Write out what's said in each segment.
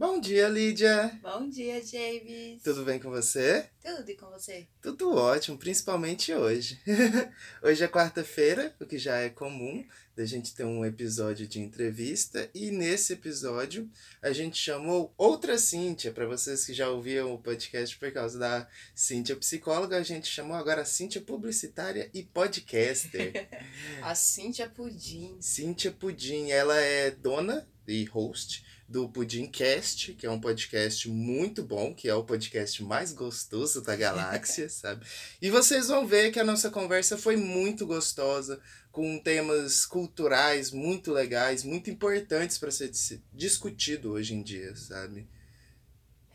Bom dia, Lídia. Bom dia, James. Tudo bem com você? Tudo e com você? Tudo ótimo, principalmente hoje. hoje é quarta-feira, o que já é comum da gente ter um episódio de entrevista e nesse episódio a gente chamou outra Cíntia, para vocês que já ouviram o podcast por causa da Cíntia psicóloga, a gente chamou agora a Cíntia publicitária e podcaster. a Cíntia Pudim. Cíntia Pudim, ela é dona e host do Pudimcast, que é um podcast muito bom, que é o podcast mais gostoso da galáxia, sabe? E vocês vão ver que a nossa conversa foi muito gostosa, com temas culturais muito legais, muito importantes para ser discutido hoje em dia, sabe?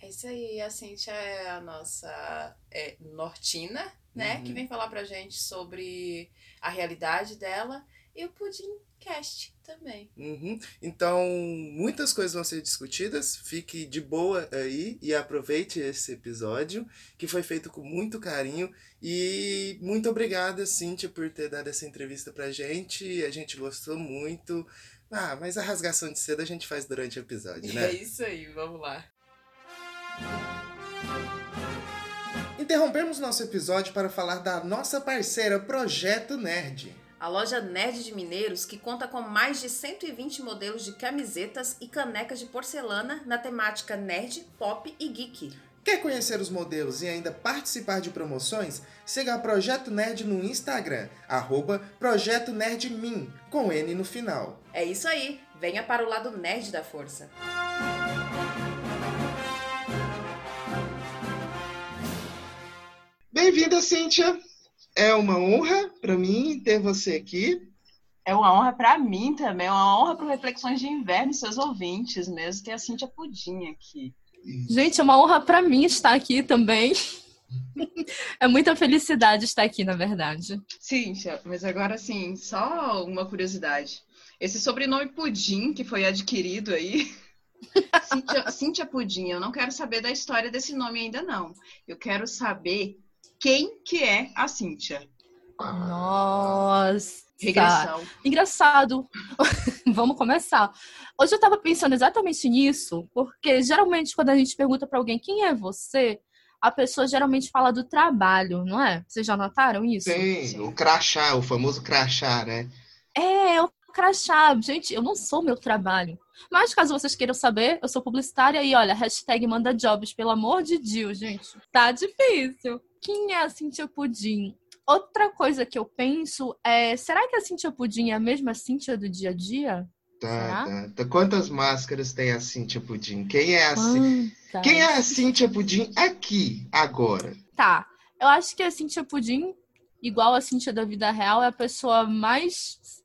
É isso aí, a Cintia é a nossa é, nortina, né? Uhum. Que vem falar pra gente sobre a realidade dela e o Pudimcast também. Uhum. Então, muitas coisas vão ser discutidas. Fique de boa aí e aproveite esse episódio, que foi feito com muito carinho. E muito obrigada, Cíntia, por ter dado essa entrevista pra gente. A gente gostou muito. Ah, mas a rasgação de seda a gente faz durante o episódio, né? É isso aí, vamos lá. Interrompemos nosso episódio para falar da nossa parceira Projeto Nerd a loja Nerd de Mineiros, que conta com mais de 120 modelos de camisetas e canecas de porcelana na temática nerd, pop e geek. Quer conhecer os modelos e ainda participar de promoções? Siga a Projeto Nerd no Instagram, arroba Projeto Nerd Min, com N no final. É isso aí, venha para o lado nerd da força. Bem-vinda, Cíntia! É uma honra para mim ter você aqui. É uma honra para mim também, é uma honra para Reflexões de Inverno e seus ouvintes mesmo, ter a Cintia Pudim aqui. Gente, é uma honra para mim estar aqui também. é muita felicidade estar aqui, na verdade. Cíntia, mas agora sim, só uma curiosidade. Esse sobrenome Pudim que foi adquirido aí, Cíntia, Cíntia Pudim, eu não quero saber da história desse nome ainda não. Eu quero saber quem que é a Cíntia. Nossa. Regressão. Engraçado. Vamos começar. Hoje eu tava pensando exatamente nisso, porque geralmente quando a gente pergunta para alguém quem é você, a pessoa geralmente fala do trabalho, não é? Vocês já notaram isso? Sim, Sim. o crachá, o famoso crachá, né? É, o crachá. Gente, eu não sou meu trabalho. Mas caso vocês queiram saber, eu sou publicitária e olha, hashtag manda jobs, pelo amor de Deus, gente. Tá difícil. Quem é a Cintia Pudim? Outra coisa que eu penso é, será que a Cintia Pudim é a mesma Cintia do dia a dia? Tá, tá, tá. Quantas máscaras tem a Cintia Pudim? Quem é a, Quem é a Cintia Pudim aqui, agora? Tá. Eu acho que a Cintia Pudim, igual a Cintia da vida real, é a pessoa mais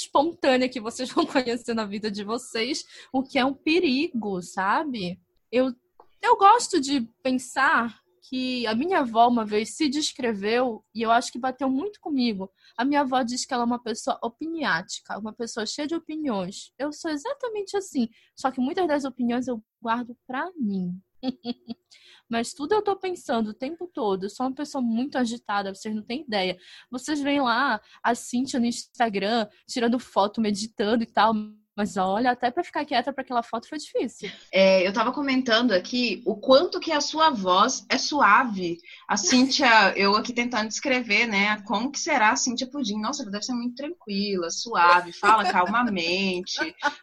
espontânea que vocês vão conhecer na vida de vocês, o que é um perigo, sabe? Eu, eu gosto de pensar que a minha avó uma vez se descreveu e eu acho que bateu muito comigo. A minha avó diz que ela é uma pessoa opiniática, uma pessoa cheia de opiniões. Eu sou exatamente assim, só que muitas das opiniões eu guardo para mim. Mas tudo eu tô pensando o tempo todo. Eu sou uma pessoa muito agitada, vocês não têm ideia. Vocês veem lá a Cintia no Instagram, tirando foto, meditando e tal. Mas olha, até para ficar quieta para aquela foto foi difícil. É, eu tava comentando aqui o quanto que a sua voz é suave. A Cíntia, eu aqui tentando descrever, né? Como que será a Cíntia Pudim? Nossa, ela deve ser muito tranquila, suave, fala calmamente.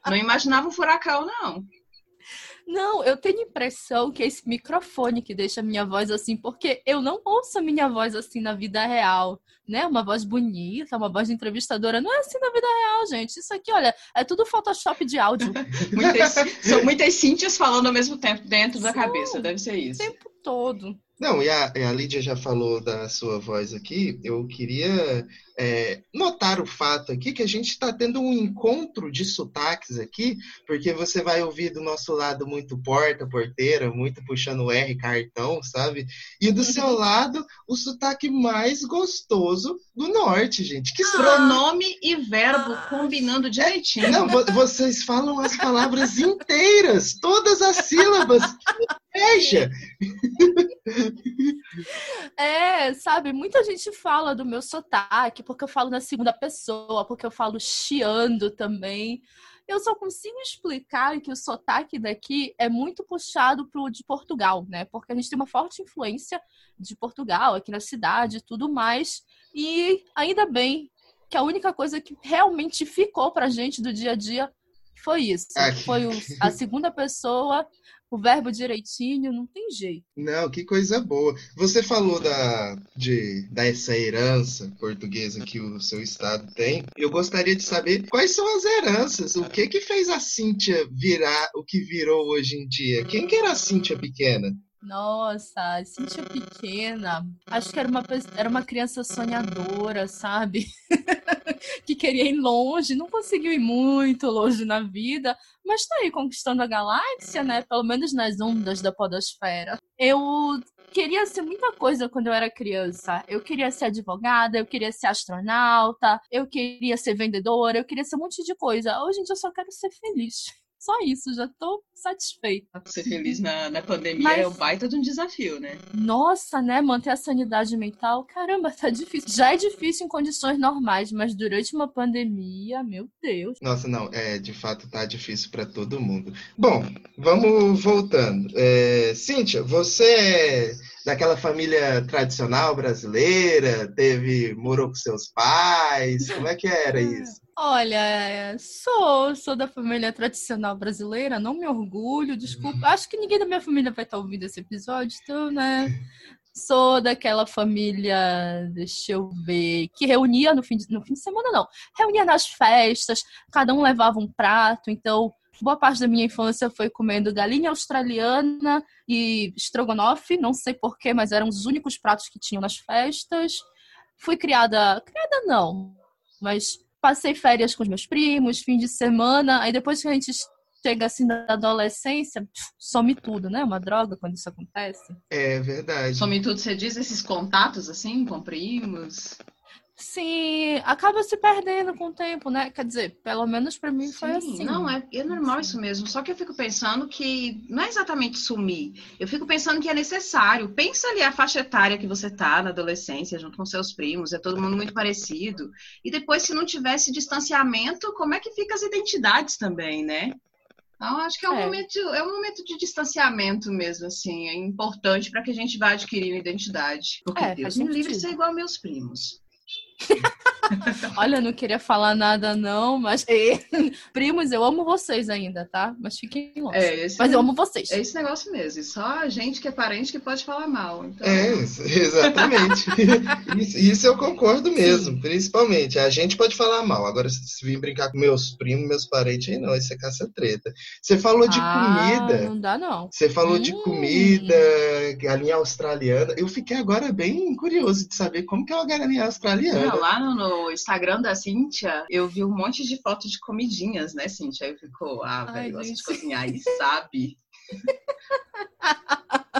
Não imaginava um furacão, não. Não, eu tenho impressão que é esse microfone que deixa a minha voz assim, porque eu não ouço a minha voz assim na vida real, né? Uma voz bonita, uma voz de entrevistadora, não é assim na vida real, gente. Isso aqui, olha, é tudo Photoshop de áudio. muitas, são muitas Cíntias falando ao mesmo tempo dentro da cabeça, deve ser isso. O tempo todo. Não, e a, a Lídia já falou da sua voz aqui. Eu queria é, notar o fato aqui que a gente está tendo um encontro de sotaques aqui, porque você vai ouvir do nosso lado muito porta, porteira, muito puxando o R, cartão, sabe? E do seu lado, o sotaque mais gostoso do norte, gente. Que Pronome e verbo ah. combinando direitinho. Não, vocês falam as palavras inteiras, todas as sílabas. Veja! É, sabe, muita gente fala do meu sotaque, porque eu falo na segunda pessoa, porque eu falo chiando também. Eu só consigo explicar que o sotaque daqui é muito puxado pro de Portugal, né? Porque a gente tem uma forte influência de Portugal aqui na cidade e tudo mais. E ainda bem que a única coisa que realmente ficou pra gente do dia a dia foi isso. Aqui. Foi a segunda pessoa, o verbo direitinho, não tem jeito. Não, que coisa boa. Você falou da, de, dessa herança portuguesa que o seu estado tem. Eu gostaria de saber quais são as heranças. O que que fez a Cíntia virar o que virou hoje em dia? Quem que era a Cíntia pequena? Nossa, a Cíntia pequena, acho que era uma, era uma criança sonhadora, sabe? que queria ir longe, não conseguiu ir muito longe na vida, mas tá aí conquistando a galáxia, né? Pelo menos nas ondas da podosfera. Eu queria ser muita coisa quando eu era criança. Eu queria ser advogada, eu queria ser astronauta, eu queria ser vendedora, eu queria ser um monte de coisa. Hoje em dia eu só quero ser feliz. Só isso, já tô satisfeita. Ser feliz na, na pandemia Mas- é um baita de um desafio, né? Nossa, né? Manter a sanidade mental, caramba, tá difícil. Já é difícil em condições normais, mas durante uma pandemia, meu Deus. Nossa, não, é, de fato tá difícil para todo mundo. Bom, vamos voltando. É, Cíntia, você é daquela família tradicional brasileira? Teve, morou com seus pais? Como é que era isso? Olha, sou, sou da família tradicional brasileira, não me orgulho, desculpa. Acho que ninguém da minha família vai estar ouvindo esse episódio, então, né? Sou daquela família, deixa eu ver, que reunia no fim de, no fim de semana, não. Reunia nas festas, cada um levava um prato, então boa parte da minha infância foi comendo galinha australiana e estrogonofe, não sei porquê, mas eram os únicos pratos que tinham nas festas. Fui criada, criada não, mas passei férias com os meus primos, fim de semana, aí depois que a gente chega assim da adolescência, some tudo, né? Uma droga quando isso acontece. É verdade. Some tudo, você diz esses contatos assim, com primos? Sim, acaba se perdendo com o tempo, né? Quer dizer, pelo menos pra mim foi Sim, assim. Não, é, é normal isso mesmo. Só que eu fico pensando que não é exatamente sumir. Eu fico pensando que é necessário. Pensa ali a faixa etária que você tá na adolescência, junto com seus primos, é todo mundo muito parecido. E depois, se não tivesse distanciamento, como é que fica as identidades também, né? Então, acho que é um, É. Momento, é um momento de distanciamento mesmo, assim. É importante para que a gente vá adquirindo identidade. Porque É, Deus me livre de ser igual meus primos. Olha, eu não queria falar nada, não, mas. Primos, eu amo vocês ainda, tá? Mas fiquem longe. É, Mas eu amo vocês. É esse negócio mesmo. E só a gente que é parente que pode falar mal. Então, É, exatamente. Isso, isso eu concordo mesmo, principalmente. A gente pode falar mal. Agora, se vir brincar com meus primos, meus parentes, aí não, isso é caça-treta. Você falou de Ah, comida. Não dá, não. Você falou de Hum. comida, galinha australiana. Eu fiquei agora bem curioso de saber como que é uma galinha australiana. Não, lá no, Instagram da Cíntia, eu vi um monte de fotos de comidinhas, né, Cíntia? Aí eu fico, ah, velho, gosta de cozinhar e sabe.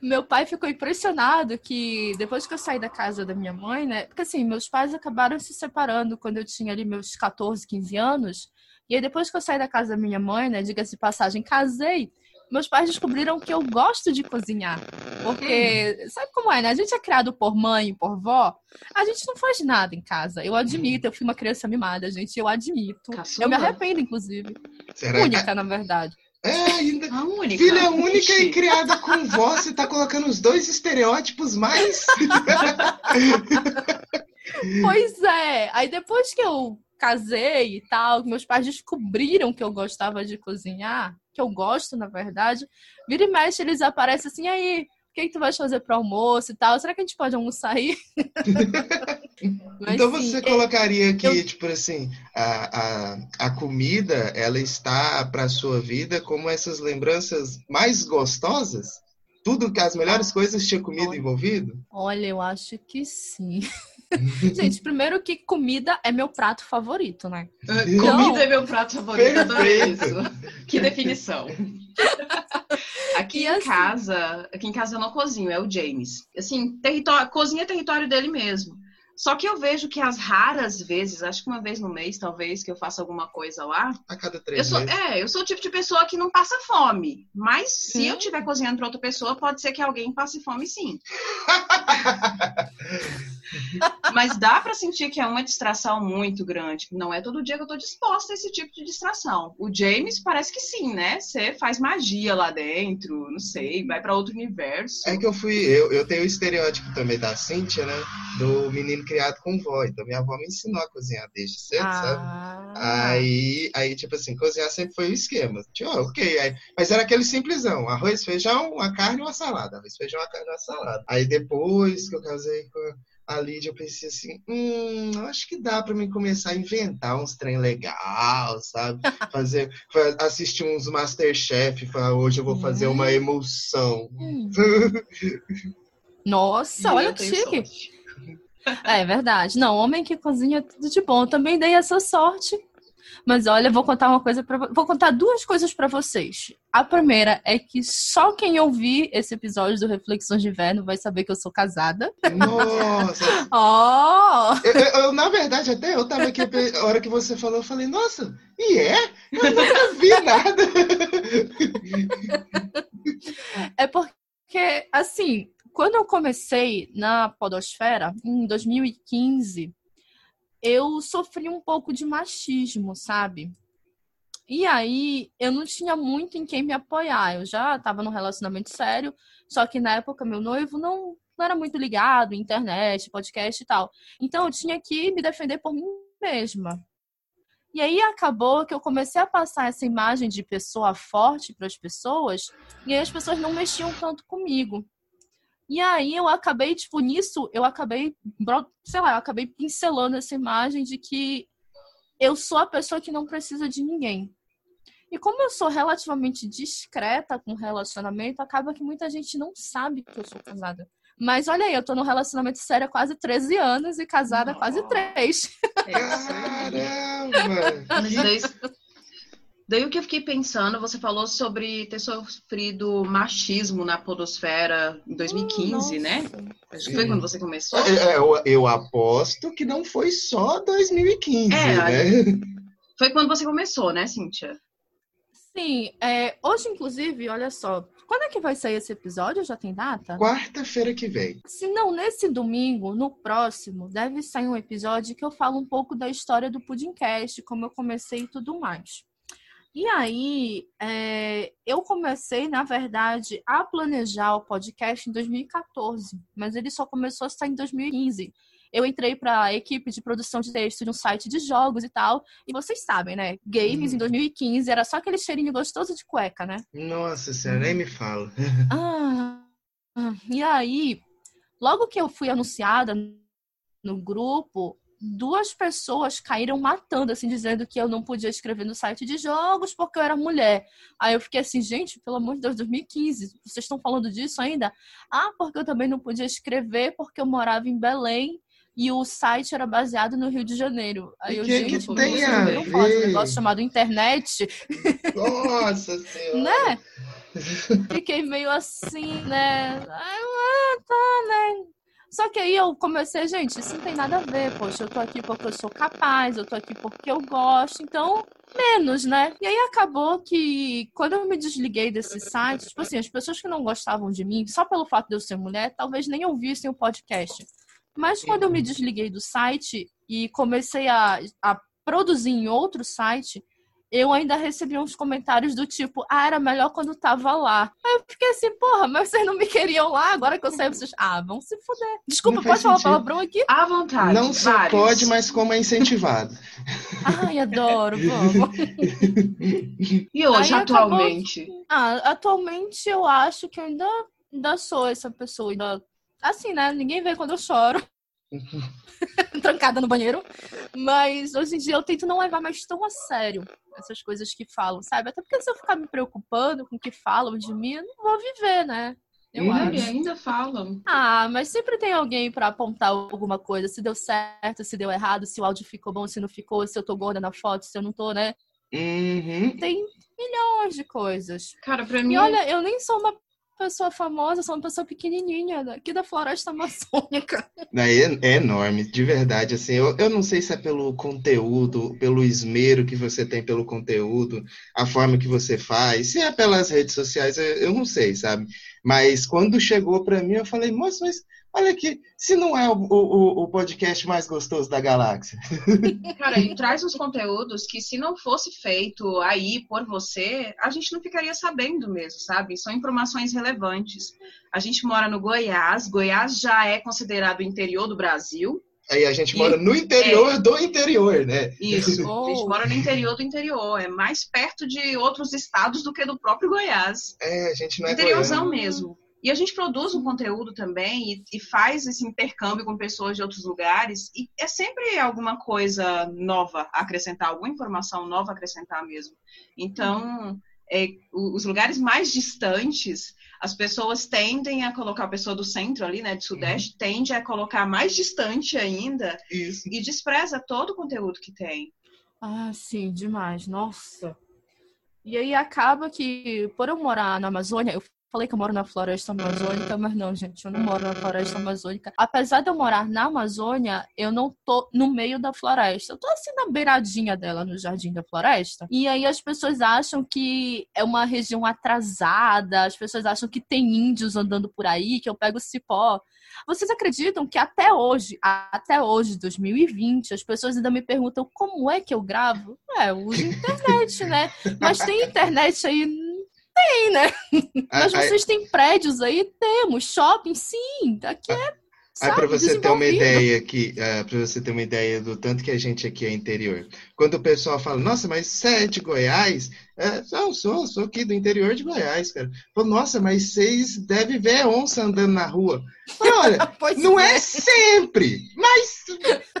Meu pai ficou impressionado que depois que eu saí da casa da minha mãe, né? Porque assim, meus pais acabaram se separando quando eu tinha ali meus 14, 15 anos. E aí depois que eu saí da casa da minha mãe, né? Diga-se passagem, casei. Meus pais descobriram que eu gosto de cozinhar. Porque, sabe como é, né? A gente é criado por mãe e por vó. A gente não faz nada em casa. Eu admito, eu fui uma criança mimada, gente. Eu admito. Caçula? Eu me arrependo, inclusive. Será? Única, na verdade. É, ainda. A única. Filha única e criada com vó, você tá colocando os dois estereótipos mais. Pois é. Aí depois que eu casei e tal, meus pais descobriram que eu gostava de cozinhar, que eu gosto, na verdade, vira e mexe, eles aparecem assim, aí, o que, que tu vai fazer pro almoço e tal? Será que a gente pode almoçar aí? Mas, então você é- colocaria que, eu- tipo assim, a, a, a comida, ela está pra sua vida como essas lembranças mais gostosas? Tudo que as melhores coisas tinha comida Olha. envolvido? Olha, eu acho que sim. gente, primeiro que comida é meu prato favorito, né? Comida é meu prato favorito, adorei Perfeito. isso. Que definição. Aqui E em assim- casa, aqui em casa eu não cozinho, é o James. Assim, território, cozinha é território dele mesmo. Só que eu vejo que as raras vezes, acho que uma vez no mês, talvez, que eu faça alguma coisa lá, A cada eu três sou, meses. é, eu sou o tipo de pessoa que não passa fome. Mas se eu estiver cozinhando para outra pessoa, pode ser que alguém passe fome sim. Mas dá para sentir que é uma distração muito grande. Não é todo dia que eu tô disposta a esse tipo de distração. O James parece que sim, né? Você faz magia lá dentro, não sei, vai para outro universo. É que eu fui, eu, eu tenho o estereótipo também da Cíntia, né? Do menino criado com vó. Então minha avó me ensinou a cozinhar desde cedo, ah. sabe? Aí, aí, tipo assim, cozinhar sempre foi o esquema. Tipo, oh, ok. Aí, mas era aquele simplesão: arroz, feijão, uma carne e uma salada. Arroz, feijão, uma carne e uma salada. Aí depois que eu casei com a Lídia, eu pensei assim, hum, acho que dá para mim começar a inventar uns trem legal, sabe? Fazer, assistir uns Masterchef, falar, hoje eu vou fazer uma hum. emulsão. Hum. Nossa, olha que chique. É verdade. Não, homem que cozinha tudo de bom. Também dei essa sorte mas olha, vou contar uma coisa para vou contar duas coisas para vocês. A primeira é que só quem ouvir esse episódio do Reflexões de Inverno vai saber que eu sou casada. Nossa! oh! Eu, eu, eu, na verdade, até eu tava aqui, a hora que você falou, eu falei, nossa, e é? Eu nunca vi nada. é porque, assim, quando eu comecei na Podosfera, em 2015, eu sofri um pouco de machismo, sabe? E aí eu não tinha muito em quem me apoiar. Eu já estava num relacionamento sério, só que na época meu noivo não, não era muito ligado internet, podcast e tal. Então eu tinha que me defender por mim mesma. E aí acabou que eu comecei a passar essa imagem de pessoa forte para as pessoas, e aí as pessoas não mexiam tanto comigo. E aí eu acabei, tipo, nisso, eu acabei, sei lá, eu acabei pincelando essa imagem de que eu sou a pessoa que não precisa de ninguém. E como eu sou relativamente discreta com relacionamento, acaba que muita gente não sabe que eu sou casada. Mas olha aí, eu tô num relacionamento sério há quase 13 anos e casada há quase 3. Caramba! Daí o que eu fiquei pensando, você falou sobre ter sofrido machismo na podosfera em 2015, né? Acho que foi quando você começou. É, é, eu, eu, aposto que não foi só 2015, é, né? Foi quando você começou, né, Cíntia? Sim, é, hoje, inclusive, olha só, quando é que vai sair esse episódio? Já tem data? Quarta-feira que vem. Se não, nesse domingo, no próximo, deve sair um episódio que eu falo um pouco da história do Pudimcast, como eu comecei e tudo mais. E aí, é, eu comecei, na verdade, a planejar o podcast em 2014, mas ele só começou a estar em 2015. Eu entrei para a equipe de produção de texto de um site de jogos e tal, e vocês sabem, né? Games hum. em 2015 era só aquele cheirinho gostoso de cueca, né? Nossa senhora, nem me fala. ah, e aí, logo que eu fui anunciada no grupo, duas pessoas caíram matando, assim, dizendo que eu não podia escrever no site de jogos porque eu era mulher. Aí eu fiquei assim, gente, pelo amor de Deus, 2015, vocês estão falando disso ainda? Ah, porque eu também não podia escrever porque eu morava em Belém e o site era baseado no Rio de Janeiro. Aí eu, que gente, que tem a não falar de um negócio chamado internet. Nossa Senhora! né? Fiquei meio assim, né? Ah, tá, né? Só que aí eu comecei, gente, isso não tem nada a ver, poxa, eu tô aqui porque eu sou capaz, eu tô aqui porque eu gosto, então, menos, né? E aí acabou que quando eu me desliguei desse site, tipo assim, as pessoas que não gostavam de mim, só pelo fato de eu ser mulher, talvez nem ouvissem o podcast. Mas quando eu me desliguei do site e comecei a, a produzir em outro site, eu ainda recebi uns comentários do tipo, ah, era melhor quando tava lá. Aí eu fiquei assim, porra, mas vocês não me queriam lá, agora que eu saí, vocês, ah, vão se fuder. Desculpa, pode falar palavrão aqui? À vontade. Não só vários. pode, mas como é incentivado. Ai, adoro, vamos. e hoje, Aí atualmente? Acabou... Ah, atualmente eu acho que eu ainda, ainda sou essa pessoa, ainda... Assim, né? Ninguém vê quando eu choro. trancada no banheiro. Mas hoje em dia eu tento não levar mais tão a sério essas coisas que falam, sabe? Até porque se eu ficar me preocupando com o que falam de mim, eu não vou viver, né? Eu acho. ainda falam. Ah, mas sempre tem alguém para apontar alguma coisa. Se deu certo, se deu errado, se o áudio ficou bom, se não ficou, se eu tô gorda na foto, se eu não tô, né? Uhum. Tem milhões de coisas. Cara, pra mim. E olha, eu nem sou uma pessoa famosa, sou uma pessoa pequenininha aqui da floresta amazônica. É, é enorme, de verdade. Assim, eu, eu não sei se é pelo conteúdo, pelo esmero que você tem pelo conteúdo, a forma que você faz, se é pelas redes sociais, eu, eu não sei, sabe? Mas quando chegou para mim, eu falei, moça, mas Olha aqui, se não é o, o, o podcast mais gostoso da galáxia. Cara, ele traz uns conteúdos que se não fosse feito aí por você, a gente não ficaria sabendo mesmo, sabe? São informações relevantes. A gente mora no Goiás, Goiás já é considerado o interior do Brasil. Aí a gente mora e, no interior é, do interior, né? Isso, oh. a gente mora no interior do interior. É mais perto de outros estados do que do próprio Goiás. É, a gente não é Interiorzão Goiânia. mesmo. E a gente produz um conteúdo também e, e, faz esse intercâmbio com pessoas de outros lugares. E é sempre alguma coisa nova a acrescentar, alguma informação nova a acrescentar mesmo. Então, é, os lugares mais distantes, as pessoas tendem a colocar a pessoa do centro ali, né, de sudeste, uhum. tende a colocar mais distante ainda Isso. e despreza todo o conteúdo que tem. Ah, sim, demais. Nossa. E aí acaba que, por eu morar na Amazônia, eu Falei que eu moro na floresta amazônica, mas não, gente, eu não moro na floresta amazônica. Apesar de eu morar na Amazônia, eu não tô no meio da floresta. Eu tô assim na beiradinha dela, no jardim da floresta. E aí as pessoas acham que é uma região atrasada, as pessoas acham que tem índios andando por aí, que eu pego cipó. Vocês acreditam que até hoje, até hoje, 2020, as pessoas ainda me perguntam como é que eu gravo? É, eu uso internet, né? Mas tem internet aí tem, né? Mas vocês têm prédios aí? Temos. Shopping, sim. Aqui é. Sabe, para você ter uma ideia aqui, uh, é, para você ter uma ideia do tanto que a gente aqui é interior. Quando o pessoal fala, nossa, mas você é Goiás? É, não, sou, sou aqui do interior de Goiás, cara. Falo, nossa, mas vocês devem ver onça andando na rua. olha, não é. é sempre, mas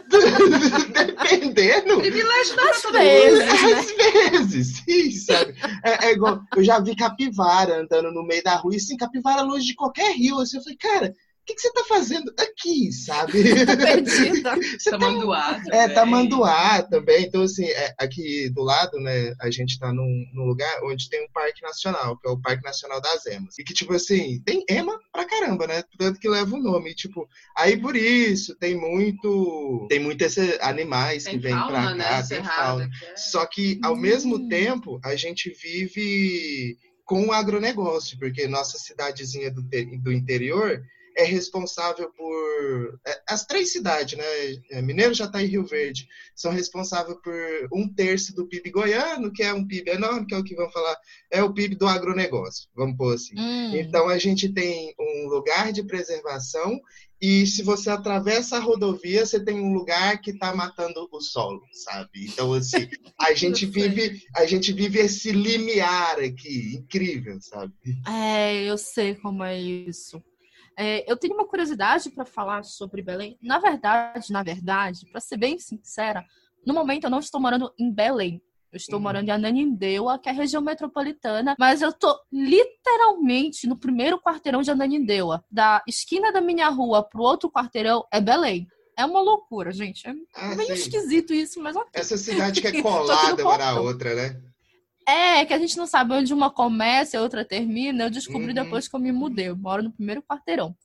dependendo. Privilégio das vezes. Né? Às vezes, sim, sabe? É, é, igual, eu já vi capivara andando no meio da rua, e sim, capivara longe de qualquer rio. Assim, eu falei, cara, que, que você está fazendo aqui, sabe? Perdida. você Tamanduá tá, É, Tamanduá também. Então, assim, é, aqui do lado, né, a gente está num, num, lugar onde tem um parque nacional, que é o Parque Nacional das Emas. E que, tipo assim, tem ema pra caramba, né? Tanto que leva o nome. E, tipo, aí por isso tem muito. Tem muitos animais tem que vêm pra cá, né? tem fauna. É... Só que, ao hum. mesmo tempo, a gente vive com o agronegócio, porque nossa cidadezinha do, do interior é responsável por. É, as três cidades, né? É, Mineiro, Jataí e Rio Verde, são responsáveis por um terço do PIB goiano, que é um PIB enorme, que é o que vamos falar, é o PIB do agronegócio, vamos pôr assim. Hum. Então a gente tem um lugar de preservação e se você atravessa a rodovia, você tem um lugar que está matando o solo, sabe? Então, assim, a gente vive, a gente vive esse limiar aqui, incrível, sabe? É, eu sei como é isso. É, eu tenho uma curiosidade para falar sobre Belém. Na verdade, na verdade, para ser bem sincera, no momento eu não estou morando em Belém. Eu estou uhum. morando em Ananindeua, que é a região metropolitana, mas eu estou literalmente no primeiro quarteirão de Ananindeua. Da esquina da minha rua pro outro quarteirão é Belém. É uma loucura, gente. É ah, meio sim. esquisito isso, mas ok. Essa cidade que é colada uma na outra, né? É, que a gente não sabe onde uma começa e a outra termina. Eu descobri uhum. depois que eu me mudei. Eu moro no primeiro quarteirão.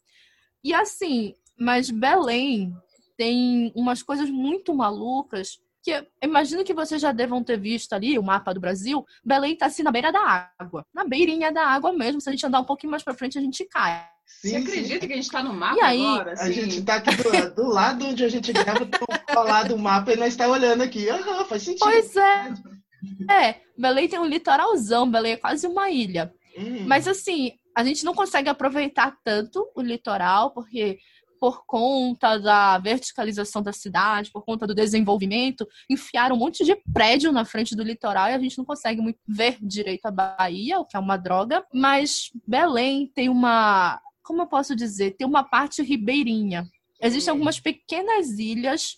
E assim, mas Belém tem umas coisas muito malucas que imagino que vocês já devam ter visto ali o mapa do Brasil. Belém tá assim na beira da água. Na beirinha da água mesmo. Se a gente andar um pouquinho mais pra frente, a gente cai. Sim, Você acredita sim. que a gente tá no mapa e aí, agora? Assim? A gente tá aqui do, do, lado onde a gente grava, do lado do mapa e nós tá olhando aqui. Aham, faz sentido. Pois é. É, Belém tem um litoralzão, Belém é quase uma ilha. Hum. Mas assim, a gente não consegue aproveitar tanto o litoral, porque por conta da verticalização da cidade, por conta do desenvolvimento, enfiaram um monte de prédio na frente do litoral e a gente não consegue muito ver direito a Bahia, o que é uma droga. Mas Belém tem uma, como eu posso dizer, tem uma parte ribeirinha. Existem hum. algumas pequenas ilhas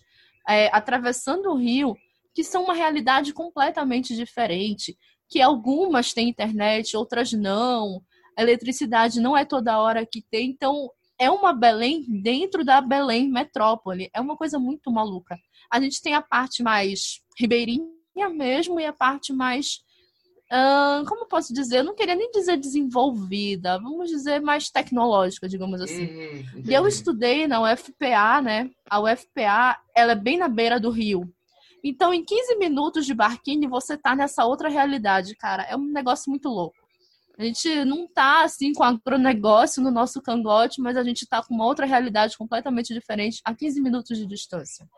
é, atravessando o rio que são uma realidade completamente diferente, que algumas têm internet, outras não. A eletricidade não é toda hora que tem, então é uma Belém dentro da Belém metrópole. É uma coisa muito maluca. A gente tem a parte mais ribeirinha mesmo e a parte mais uh, como posso dizer? Eu não queria nem dizer desenvolvida, vamos dizer mais tecnológica, digamos assim. Uhum, e eu estudei na UFPA, né? A UFPA, ela é bem na beira do rio. Então, em 15 minutos de barquinho, você tá nessa outra realidade, cara. É um negócio muito louco. A gente não tá assim com agronegócio no nosso cangote, mas a gente tá com uma outra realidade completamente diferente a 15 minutos de distância.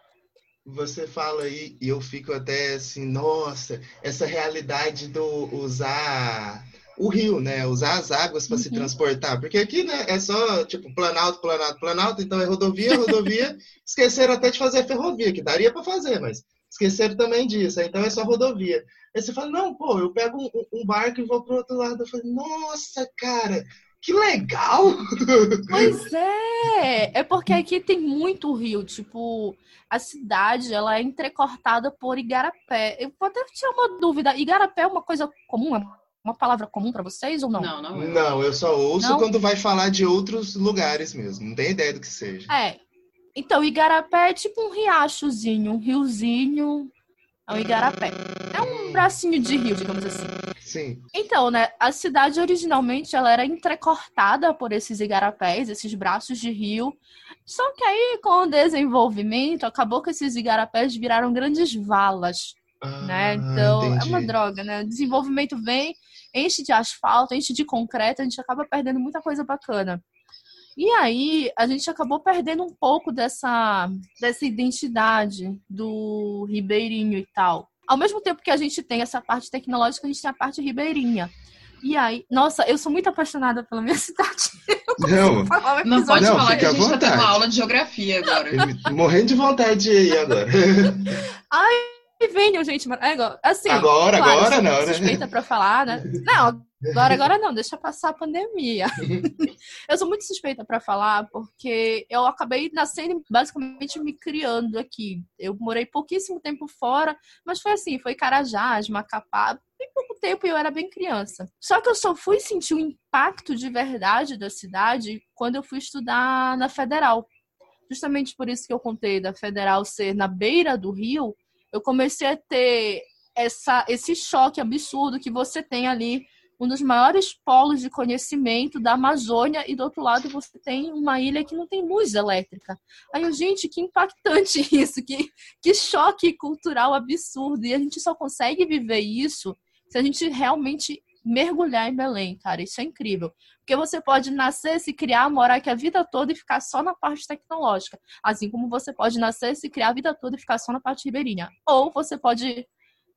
Você fala aí e eu fico até assim, nossa, essa realidade do usar o rio, né? Usar as águas para uhum. se transportar. Porque aqui, né, é só, tipo, planalto, planalto, planalto, então é rodovia, rodovia. Esqueceram até de fazer ferrovia, que daria para fazer, mas esqueceram também disso. Então é só rodovia. Aí você fala, não, pô, eu pego um, um barco e vou pro outro lado. Eu falo, nossa, cara, que legal! Pois é! É porque aqui tem muito rio, tipo, a cidade, ela é entrecortada por Igarapé. Eu vou até tirar uma dúvida, Igarapé é uma coisa comum, é uma palavra comum para vocês ou não? Não, não. É. Não, eu só ouço não? quando vai falar de outros lugares mesmo. Não tenho ideia do que seja. É. Então, Igarapé é tipo um riachozinho, um riozinho. É um Igarapé. É um bracinho de rio, digamos assim. Sim. Então, né, a cidade originalmente ela era entrecortada por esses igarapés, esses braços de rio. Só que aí, com o desenvolvimento, acabou que esses igarapés viraram grandes valas. Ah, né? Então, entendi. é uma droga, né? O desenvolvimento vem, enche de asfalto, enche de concreto, a gente acaba perdendo muita coisa bacana. E aí, a gente acabou perdendo um pouco dessa, dessa identidade do ribeirinho e tal. Ao mesmo tempo que a gente tem essa parte tecnológica, a gente tem a parte ribeirinha. E aí, nossa, eu sou muito apaixonada pela minha cidade. Não, não pode não, falar que a gente está tendo uma aula de geografia agora. Morrendo de vontade de ir agora. Ai, venham, gente. É, assim, agora, claro, agora não, né? Suspeita para falar, né? Não, agora, agora não. Deixa passar a pandemia. eu sou muito suspeita para falar porque eu acabei nascendo, basicamente me criando aqui. Eu morei pouquíssimo tempo fora, mas foi assim, foi Carajás, Macapá, bem pouco tempo e eu era bem criança. Só que eu só fui sentir o impacto de verdade da cidade quando eu fui estudar na Federal. Justamente por isso que eu contei da Federal ser na beira do rio, eu comecei a ter essa, esse choque absurdo que você tem ali um dos maiores polos de conhecimento da Amazônia e do outro lado você tem uma ilha que não tem luz elétrica. Aí eu, gente, que impactante isso, que, que choque cultural absurdo. E a gente só consegue viver isso se a gente realmente mergulhar em Belém, cara. Isso é incrível. Porque você pode nascer, se criar, morar aqui a vida toda e ficar só na parte tecnológica. Assim como você pode nascer, se criar a vida toda e ficar só na parte ribeirinha. Ou você pode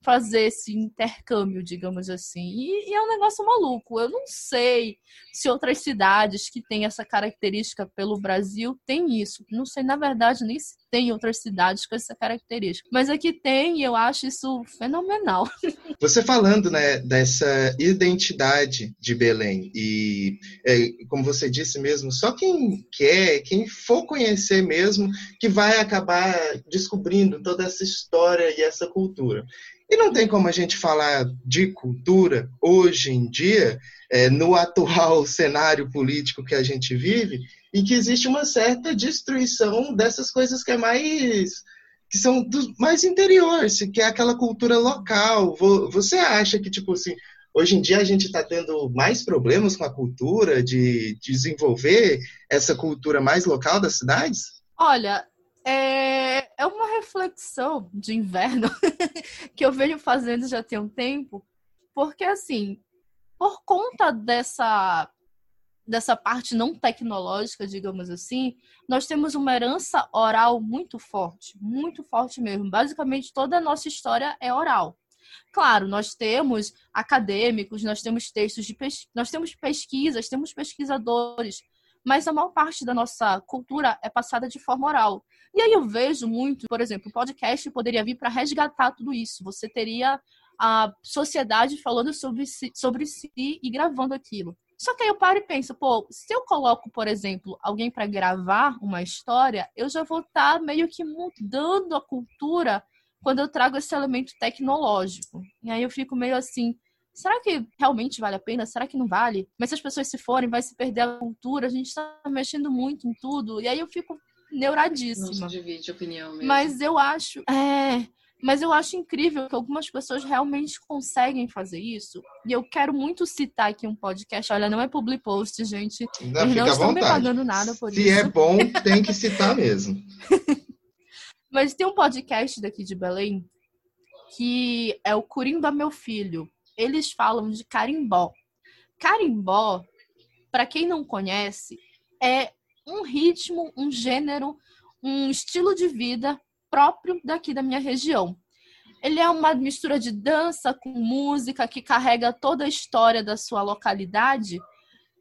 fazer esse intercâmbio, digamos assim. E, e, é um negócio maluco. Eu não sei se outras cidades que têm essa característica pelo Brasil têm isso. Não sei, na verdade, nem se tem outras cidades com essa característica. Mas aqui tem e eu acho isso fenomenal. Você falando, né, dessa identidade de Belém e, é, como você disse mesmo, só quem quer, quem for conhecer mesmo, que vai acabar descobrindo toda essa história e essa cultura. E não tem como a gente falar de cultura hoje em dia, é, no atual cenário político que a gente vive, e que existe uma certa destruição dessas coisas que é mais que são mais interiores, que é aquela cultura local. Você acha que tipo assim, hoje em dia a gente está tendo mais problemas com a cultura de desenvolver essa cultura mais local das cidades? Olha, é, é uma reflexão de inverno que eu venho fazendo já tem um tempo, porque assim, por conta dessa dessa parte não tecnológica, digamos assim, nós temos uma herança oral muito forte, muito forte mesmo. Basicamente, toda a nossa história é oral. Claro, nós temos acadêmicos, nós temos textos de pes... nós temos pesquisas, temos pesquisadores, mas a maior parte da nossa cultura é passada de forma oral. E aí eu vejo muito, por exemplo, o podcast poderia vir para resgatar tudo isso. Você teria a sociedade falando sobre si, sobre si e gravando aquilo. Só que aí eu paro e penso, pô, se eu coloco, por exemplo, alguém para gravar uma história, eu já vou estar tá meio que mudando a cultura quando eu trago esse elemento tecnológico. E aí eu fico meio assim, será que realmente vale a pena? Será que não vale? Mas se as pessoas se forem, vai se perder a cultura, a gente está mexendo muito em tudo. E aí eu fico neuradíssima. Não se divide opinião mesmo. Mas eu acho, é, mas eu acho incrível que algumas pessoas realmente conseguem fazer isso. E eu quero muito citar aqui um podcast. Olha, não é public post, gente. Não, Eles não estão me pagando nada por Se isso. Se é bom, tem que citar mesmo. mas tem um podcast daqui de Belém que é o Curimba Meu Filho. Eles falam de carimbó. carimbó, para quem não conhece, é um ritmo, um gênero, um estilo de vida próprio daqui da minha região. Ele é uma mistura de dança com música que carrega toda a história da sua localidade.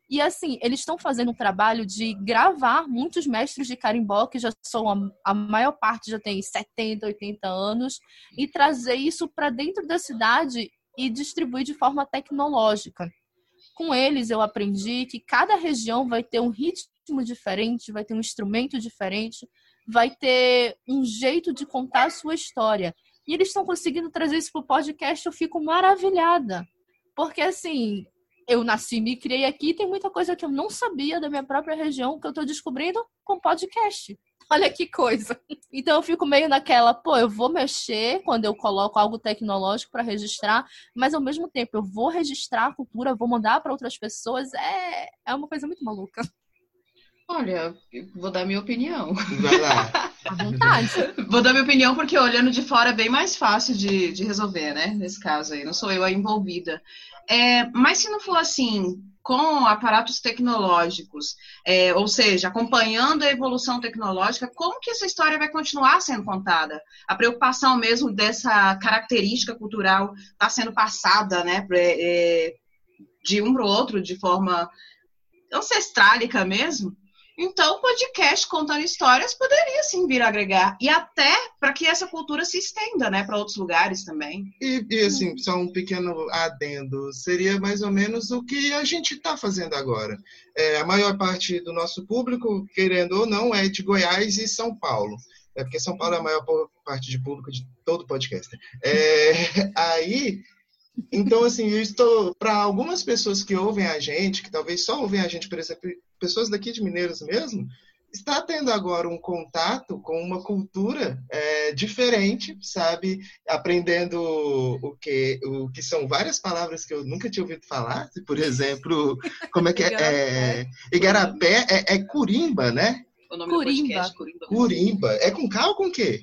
E assim, eles estão fazendo um trabalho de gravar muitos mestres de carimbó, que já são a, a maior parte já tem 70, 80 anos, e trazer isso para dentro da cidade e distribuir de forma tecnológica. Com eles eu aprendi que cada região vai ter um ritmo diferente, vai ter um instrumento diferente, vai ter um jeito de contar a sua história. E eles estão conseguindo trazer isso para o podcast, eu fico maravilhada. Porque, assim, eu nasci e me criei aqui, tem muita coisa que eu não sabia da minha própria região que eu estou descobrindo com podcast. Olha que coisa. Então eu fico meio naquela, pô, eu vou mexer quando eu coloco algo tecnológico para registrar, mas ao mesmo tempo eu vou registrar a cultura, vou mandar para outras pessoas. É, é uma coisa muito maluca. Olha, vou dar minha opinião. Vai lá. À vontade. vou dar minha opinião porque olhando de fora é bem mais fácil de, de resolver, né? Nesse caso aí, não sou eu a envolvida. É, mas se não for assim, com aparatos tecnológicos, é, ou seja, acompanhando a evolução tecnológica, como que essa história vai continuar sendo contada? A preocupação mesmo dessa característica cultural está sendo passada, né, é, de um para o outro de forma ancestrálica mesmo? Então, o podcast contando histórias poderia sim vir a agregar. E até para que essa cultura se estenda né, para outros lugares também. E, e, assim, só um pequeno adendo: seria mais ou menos o que a gente está fazendo agora. É, a maior parte do nosso público, querendo ou não, é de Goiás e São Paulo. É porque São Paulo é a maior parte de público de todo podcast. É, aí então, assim, eu estou. Para algumas pessoas que ouvem a gente, que talvez só ouvem a gente, por exemplo, pessoas daqui de Mineiros mesmo, está tendo agora um contato com uma cultura é, diferente, sabe? Aprendendo o que, o que são várias palavras que eu nunca tinha ouvido falar. Por exemplo, como é que é? é Igarapé é, é Curimba, né? O nome Curimba. do podcast, Curimba. Curimba. É com K ou com Q?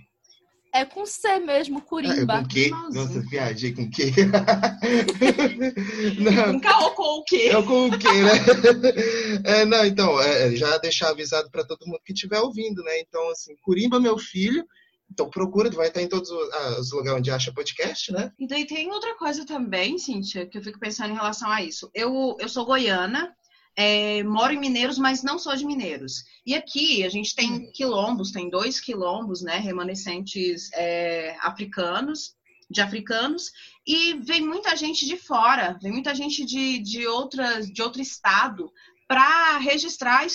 É com C mesmo, Curimba. Ah, é com quê? Nossa, viajei com quê? não. Com K ou com o quê? É com o quê, né? É, não, então, é, já deixar avisado para todo mundo que estiver ouvindo, né? Então, assim, Curimba, meu filho, então procura, vai estar em todos os lugares onde acha podcast, né? E daí tem outra coisa também, Cíntia, que eu fico pensando em relação a isso. Eu, eu sou goiana, é, moro em Mineiros, mas não sou de Mineiros. E aqui a gente tem hum. quilombos, tem dois quilombos, né, remanescentes é, africanos, de africanos, e vem muita gente de fora, vem muita gente de, de, outras, de outro estado para registrar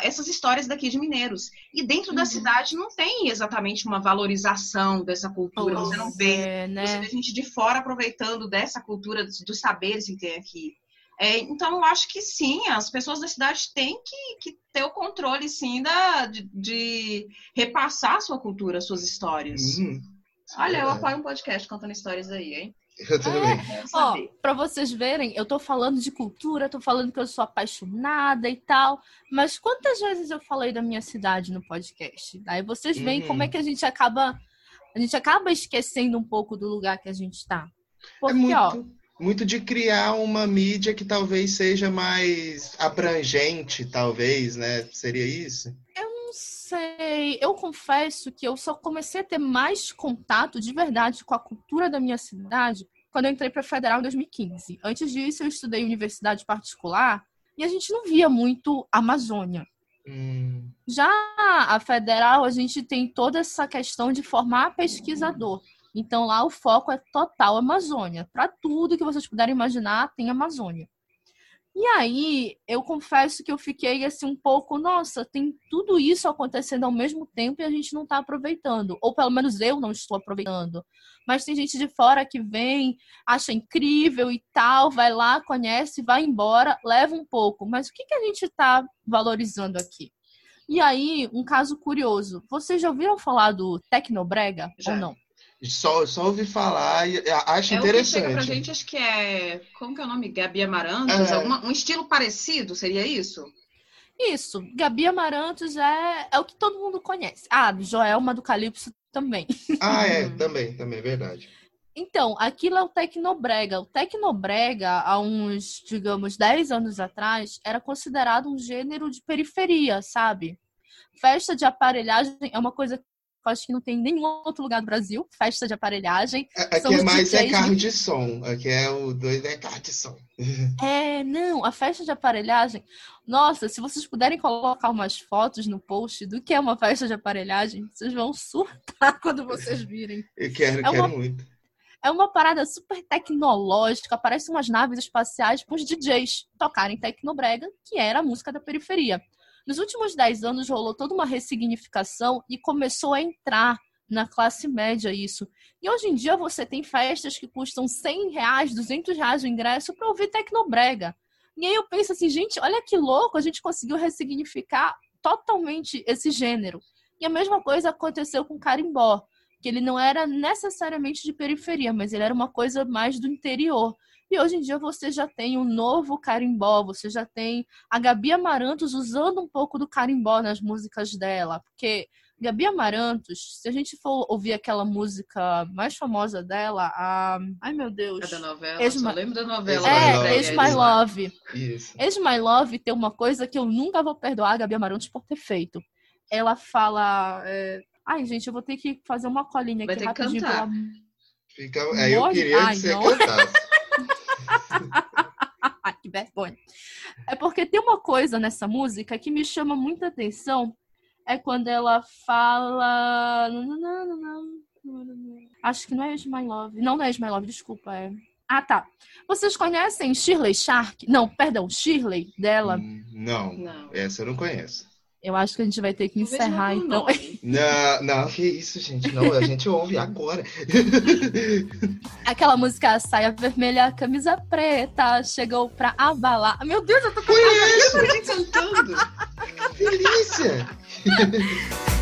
essas histórias daqui de Mineiros. E dentro uhum. da cidade não tem exatamente uma valorização dessa cultura, você não vê, é, né? você vê gente de fora aproveitando dessa cultura, dos, dos saberes que tem aqui. É, então, eu acho que sim, as pessoas da cidade têm que, que ter o controle, sim, da, de, de repassar a sua cultura, suas histórias. Uhum. Olha, é. eu apoio um podcast contando histórias aí, hein? Eu também. É, Ó, pra vocês verem, eu tô falando de cultura, tô falando que eu sou apaixonada e tal, mas quantas vezes eu falei da minha cidade no podcast? Aí vocês veem uhum. como é que a gente acaba a gente acaba esquecendo um pouco do lugar que a gente tá. Porque, é muito... ó, muito de criar uma mídia que talvez seja mais abrangente, talvez, né? Seria isso? Eu não sei. Eu confesso que eu só comecei a ter mais contato de verdade com a cultura da minha cidade quando eu entrei para a Federal em 2015. Antes disso, eu estudei em universidade particular e a gente não via muito Amazônia. Hum. Já a Federal, a gente tem toda essa questão de formar pesquisador. Então lá o foco é total Amazônia. Para tudo que vocês puderem imaginar, tem Amazônia. E aí, eu confesso que eu fiquei assim um pouco, nossa, tem tudo isso acontecendo ao mesmo tempo e a gente não está aproveitando. Ou pelo menos eu não estou aproveitando. Mas tem gente de fora que vem, acha incrível e tal, vai lá, conhece, vai embora, leva um pouco. Mas o que, que a gente está valorizando aqui? E aí, um caso curioso. Vocês já ouviram falar do Tecnobrega já. ou não? Só, só ouvi falar e acho é interessante. O que pra gente, acho que é. Como que é o nome? Gabi Amarantos? É. Alguma, um estilo parecido, seria isso? Isso. Gabi Amarantos é, é o que todo mundo conhece. Ah, Joelma do Calypso também. Ah, é, também, também, é verdade. Então, aquilo é o Tecnobrega. O Tecnobrega, há uns, digamos, 10 anos atrás, era considerado um gênero de periferia, sabe? Festa de aparelhagem é uma coisa acho que não tem em nenhum outro lugar do Brasil. Festa de aparelhagem. Aqui é mais é carro de som. Aqui é o dois é carro de som. É, não, a festa de aparelhagem. Nossa, se vocês puderem colocar umas fotos no post do que é uma festa de aparelhagem, vocês vão surtar quando vocês virem. Eu quero, é quero uma... muito. É uma parada super tecnológica, aparecem umas naves espaciais para os DJs tocarem Tecnobrega, que era a música da periferia. Nos últimos 10 anos rolou toda uma ressignificação e começou a entrar na classe média isso. E hoje em dia você tem festas que custam 100 reais, 200 reais o ingresso para ouvir Tecnobrega. E aí eu penso assim, gente, olha que louco, a gente conseguiu ressignificar totalmente esse gênero. E a mesma coisa aconteceu com Carimbó que ele não era necessariamente de periferia, mas ele era uma coisa mais do interior. E hoje em dia você já tem um novo carimbó, você já tem a Gabi Amarantos usando um pouco do carimbó nas músicas dela, porque Gabi Amarantos, se a gente for ouvir aquela música mais famosa dela, a. Ai meu Deus. É da novela, Ex só lembro da novela. É, Ex My Love. Isso. Ex My Love tem uma coisa que eu nunca vou perdoar a Gabi Amarantos por ter feito. Ela fala. É Ai, gente, eu vou ter que fazer uma colinha Vai aqui rapidinho. Pela... Fica... É, eu queria Ai, que você não. cantasse. que vergonha. É porque tem uma coisa nessa música que me chama muita atenção. É quando ela fala. Acho que não é Is My Love. Não, não é Is My Love, desculpa. É... Ah, tá. Vocês conhecem Shirley Shark? Não, perdão, Shirley dela? Hum, não, não, essa eu não conheço. Eu acho que a gente vai ter que encerrar, então. Não, não, que isso, gente. Não, a gente ouve agora. Aquela música Saia Vermelha, Camisa Preta, chegou pra abalar. Meu Deus, eu tô cantando. Que delícia!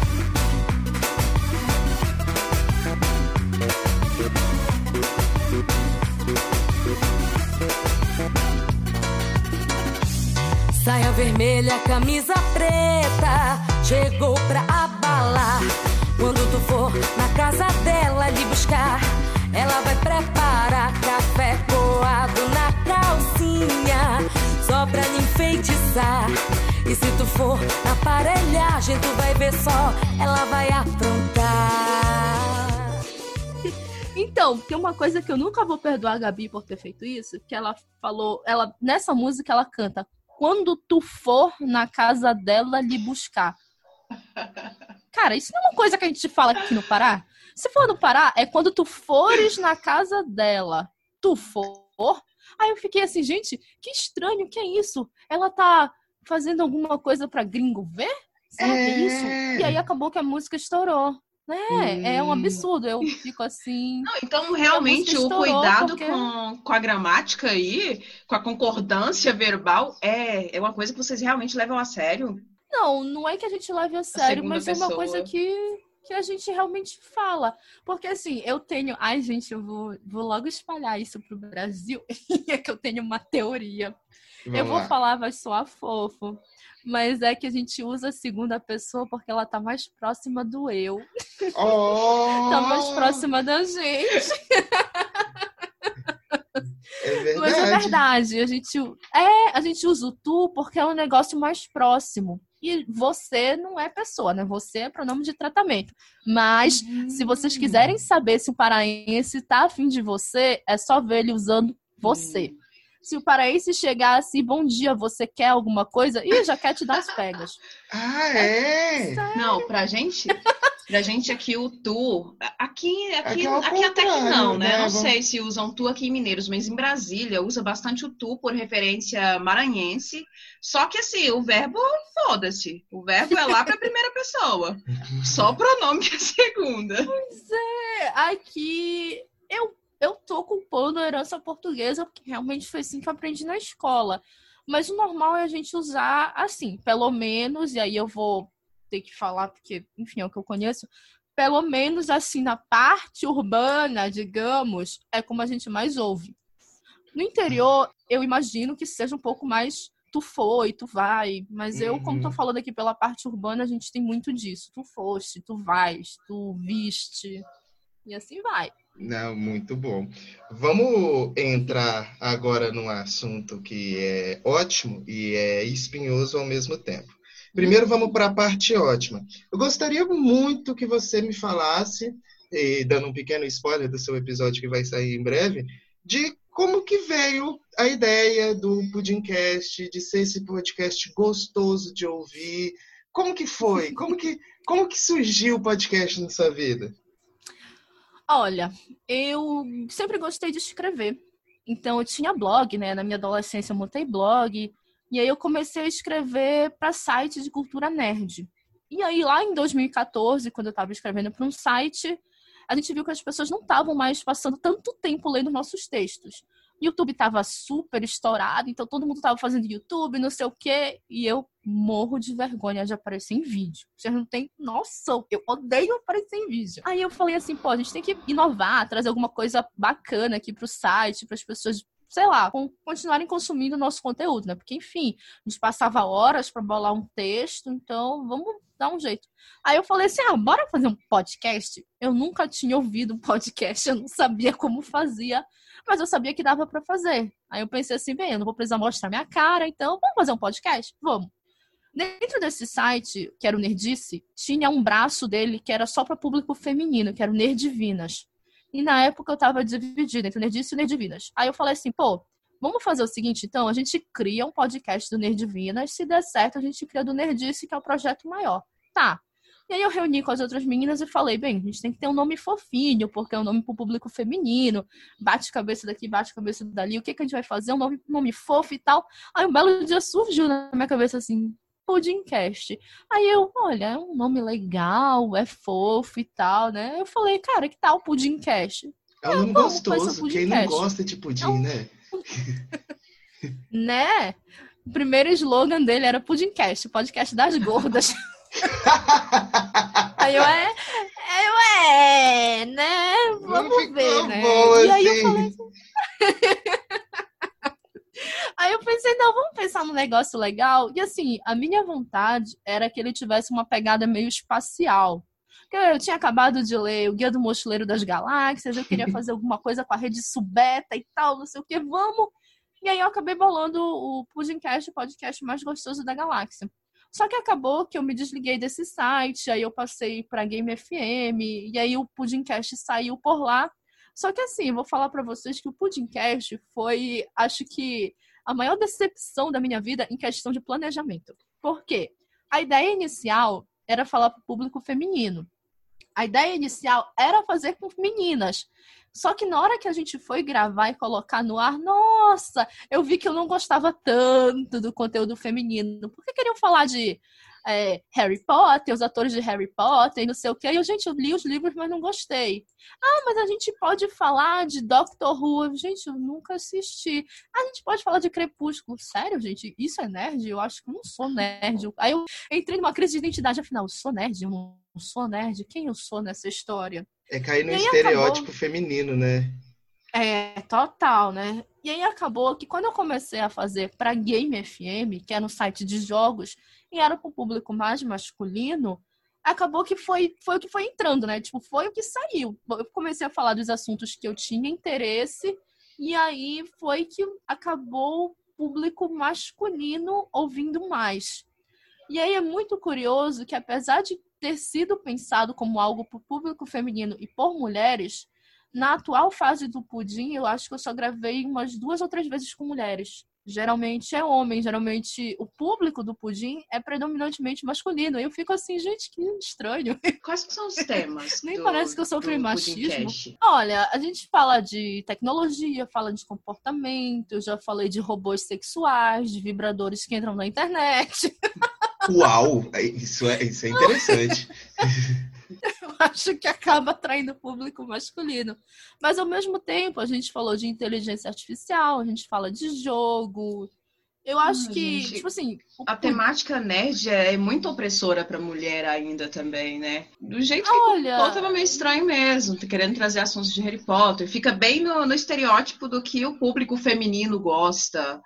Saia vermelha, camisa preta, chegou pra abalar. Quando tu for na casa dela lhe buscar, ela vai preparar café coado na calcinha, só pra lhe enfeitiçar. E se tu for na aparelhagem, tu vai ver só, ela vai aprontar. Então, tem uma coisa que eu nunca vou perdoar a Gabi por ter feito isso, que ela falou, ela nessa música ela canta quando tu for na casa dela lhe buscar. Cara, isso não é uma coisa que a gente fala aqui no Pará? Se for no Pará, é quando tu fores na casa dela. Tu for. Aí eu fiquei assim, gente, que estranho, que é isso? Ela tá fazendo alguma coisa pra gringo ver? Será é... é isso? E aí acabou que a música estourou. É, hum. é um absurdo. Eu fico assim. Não, então, realmente, o cuidado porque... com, com a gramática aí, com a concordância verbal, é, é uma coisa que vocês realmente levam a sério? Não, não é que a gente leve a sério, a mas pessoa... é uma coisa que, que a gente realmente fala. Porque assim, eu tenho. Ai, gente, eu vou, vou logo espalhar isso pro Brasil. é que eu tenho uma teoria. Vamos eu vou lá. falar, vai soar fofo mas é que a gente usa a segunda pessoa porque ela tá mais próxima do eu. Oh! tá mais próxima da gente. É verdade. Mas é verdade, a gente, é, a gente usa o tu porque é um negócio mais próximo. E você não é pessoa, né? Você é pronome de tratamento. Mas, se vocês quiserem saber se o paraense tá afim de você, é só ver ele usando você. Se o paraense chegar assim, bom dia, você quer alguma coisa? Ih, já quer te dar as pegas. Ah, é? é não, pra gente, pra gente aqui o tu, aqui, aqui, aqui, aqui até que não, né? né? Não sei se usam tu aqui em Mineiros, mas em Brasília usa bastante o tu por referência maranhense. Só que assim, o verbo foda-se. O verbo é lá pra primeira pessoa. Só o pronome que é segunda. Pois é, aqui eu eu tô culpando a herança portuguesa, porque realmente foi assim que eu aprendi na escola. Mas o normal é a gente usar assim, pelo menos, e aí eu vou ter que falar, porque, enfim, é o que eu conheço, pelo menos assim, na parte urbana, digamos, é como a gente mais ouve. No interior, eu imagino que seja um pouco mais tu foi, tu vai, mas eu, como tô uhum. falando aqui pela parte urbana, a gente tem muito disso. Tu foste, tu vais, tu viste, e assim vai. Não, muito bom. Vamos entrar agora num assunto que é ótimo e é espinhoso ao mesmo tempo. Primeiro vamos para a parte ótima. Eu gostaria muito que você me falasse, dando um pequeno spoiler do seu episódio que vai sair em breve, de como que veio a ideia do Pudimcast, de ser esse podcast gostoso de ouvir. Como que foi? Como que, como que surgiu o podcast na sua vida? Olha, eu sempre gostei de escrever. Então eu tinha blog, né? Na minha adolescência eu montei blog. E aí eu comecei a escrever para sites de cultura nerd. E aí lá em 2014, quando eu estava escrevendo para um site, a gente viu que as pessoas não estavam mais passando tanto tempo lendo nossos textos. YouTube estava super estourado, então todo mundo estava fazendo YouTube, não sei o quê, e eu morro de vergonha de aparecer em vídeo. Vocês não têm noção, eu odeio aparecer em vídeo. Aí eu falei assim, pô, a gente tem que inovar, trazer alguma coisa bacana aqui pro site, para as pessoas sei lá, continuarem consumindo o nosso conteúdo, né? Porque, enfim, a gente passava horas para bolar um texto, então vamos dar um jeito. Aí eu falei assim: ah, bora fazer um podcast? Eu nunca tinha ouvido um podcast, eu não sabia como fazia, mas eu sabia que dava para fazer. Aí eu pensei assim: bem, eu não vou precisar mostrar minha cara, então vamos fazer um podcast? Vamos. Dentro desse site, que era o Nerdice, tinha um braço dele que era só para público feminino, que era o Nerdivinas. E na época eu tava dividida entre o Nerdice e o Nerdivinas. Aí eu falei assim, pô, vamos fazer o seguinte, então, a gente cria um podcast do Nerdivinas, se der certo, a gente cria do Nerdice, que é o projeto maior. Tá. E aí eu reuni com as outras meninas e falei, bem, a gente tem que ter um nome fofinho, porque é um nome pro público feminino, bate cabeça daqui, bate cabeça dali, o que, que a gente vai fazer? Um nome, nome fofo e tal. Aí um belo dia surgiu na minha cabeça assim, Pudimcast. Aí eu, olha, é um nome legal, é fofo e tal, né? Eu falei, cara, que tal Pudimcast? É um nome gostoso, quem não gosta de pudim, né? né? O primeiro slogan dele era Pudimcast, podcast das gordas. aí eu, é, eu, é, né? Vamos ver, né? e aí eu falei assim... Aí eu pensei, não, vamos pensar num negócio legal. E assim, a minha vontade era que ele tivesse uma pegada meio espacial. Eu tinha acabado de ler o Guia do Mochileiro das Galáxias, eu queria fazer alguma coisa com a rede subeta e tal, não sei o que, vamos. E aí eu acabei bolando o Pudimcast, o podcast mais gostoso da galáxia. Só que acabou que eu me desliguei desse site, aí eu passei para Game FM, e aí o Pudimcast saiu por lá. Só que assim, vou falar para vocês que o Pudimcast foi, acho que, a maior decepção da minha vida em questão de planejamento. Por quê? A ideia inicial era falar para o público feminino. A ideia inicial era fazer com meninas. Só que na hora que a gente foi gravar e colocar no ar, nossa, eu vi que eu não gostava tanto do conteúdo feminino. Porque queriam falar de é, Harry Potter, os atores de Harry Potter e não sei o que. E eu, gente, eu li os livros, mas não gostei. Ah, mas a gente pode falar de Doctor Who. Gente, eu nunca assisti. A gente pode falar de Crepúsculo. Sério, gente? Isso é nerd? Eu acho que eu não sou nerd. Aí eu entrei numa crise de identidade, afinal, eu sou nerd? Eu não sou nerd? Quem eu sou nessa história? É cair no estereótipo acabou... feminino, né? É, total, né? E aí acabou que quando eu comecei a fazer para Game FM, que era um site de jogos, e era para o público mais masculino, acabou que foi, foi o que foi entrando, né? Tipo, foi o que saiu. Eu comecei a falar dos assuntos que eu tinha interesse, e aí foi que acabou o público masculino ouvindo mais. E aí é muito curioso que, apesar de ter sido pensado como algo para o público feminino e por mulheres, na atual fase do pudim, eu acho que eu só gravei umas duas ou três vezes com mulheres. Geralmente é homem, geralmente o público do pudim é predominantemente masculino. E eu fico assim, gente, que estranho. Quais são os temas? Nem do, parece que eu sofri machismo. Olha, a gente fala de tecnologia, fala de comportamento, eu já falei de robôs sexuais, de vibradores que entram na internet. Uau! É, isso é, isso é interessante. eu acho que acaba atraindo o público masculino. Mas ao mesmo tempo, a gente falou de inteligência artificial, a gente fala de jogo. Eu acho que, gente, tipo assim. A temática nerd é muito opressora pra mulher ainda também, né? Do jeito que Olha... o tava meio estranho mesmo, querendo trazer assuntos de Harry Potter. Fica bem no, no estereótipo do que o público feminino gosta.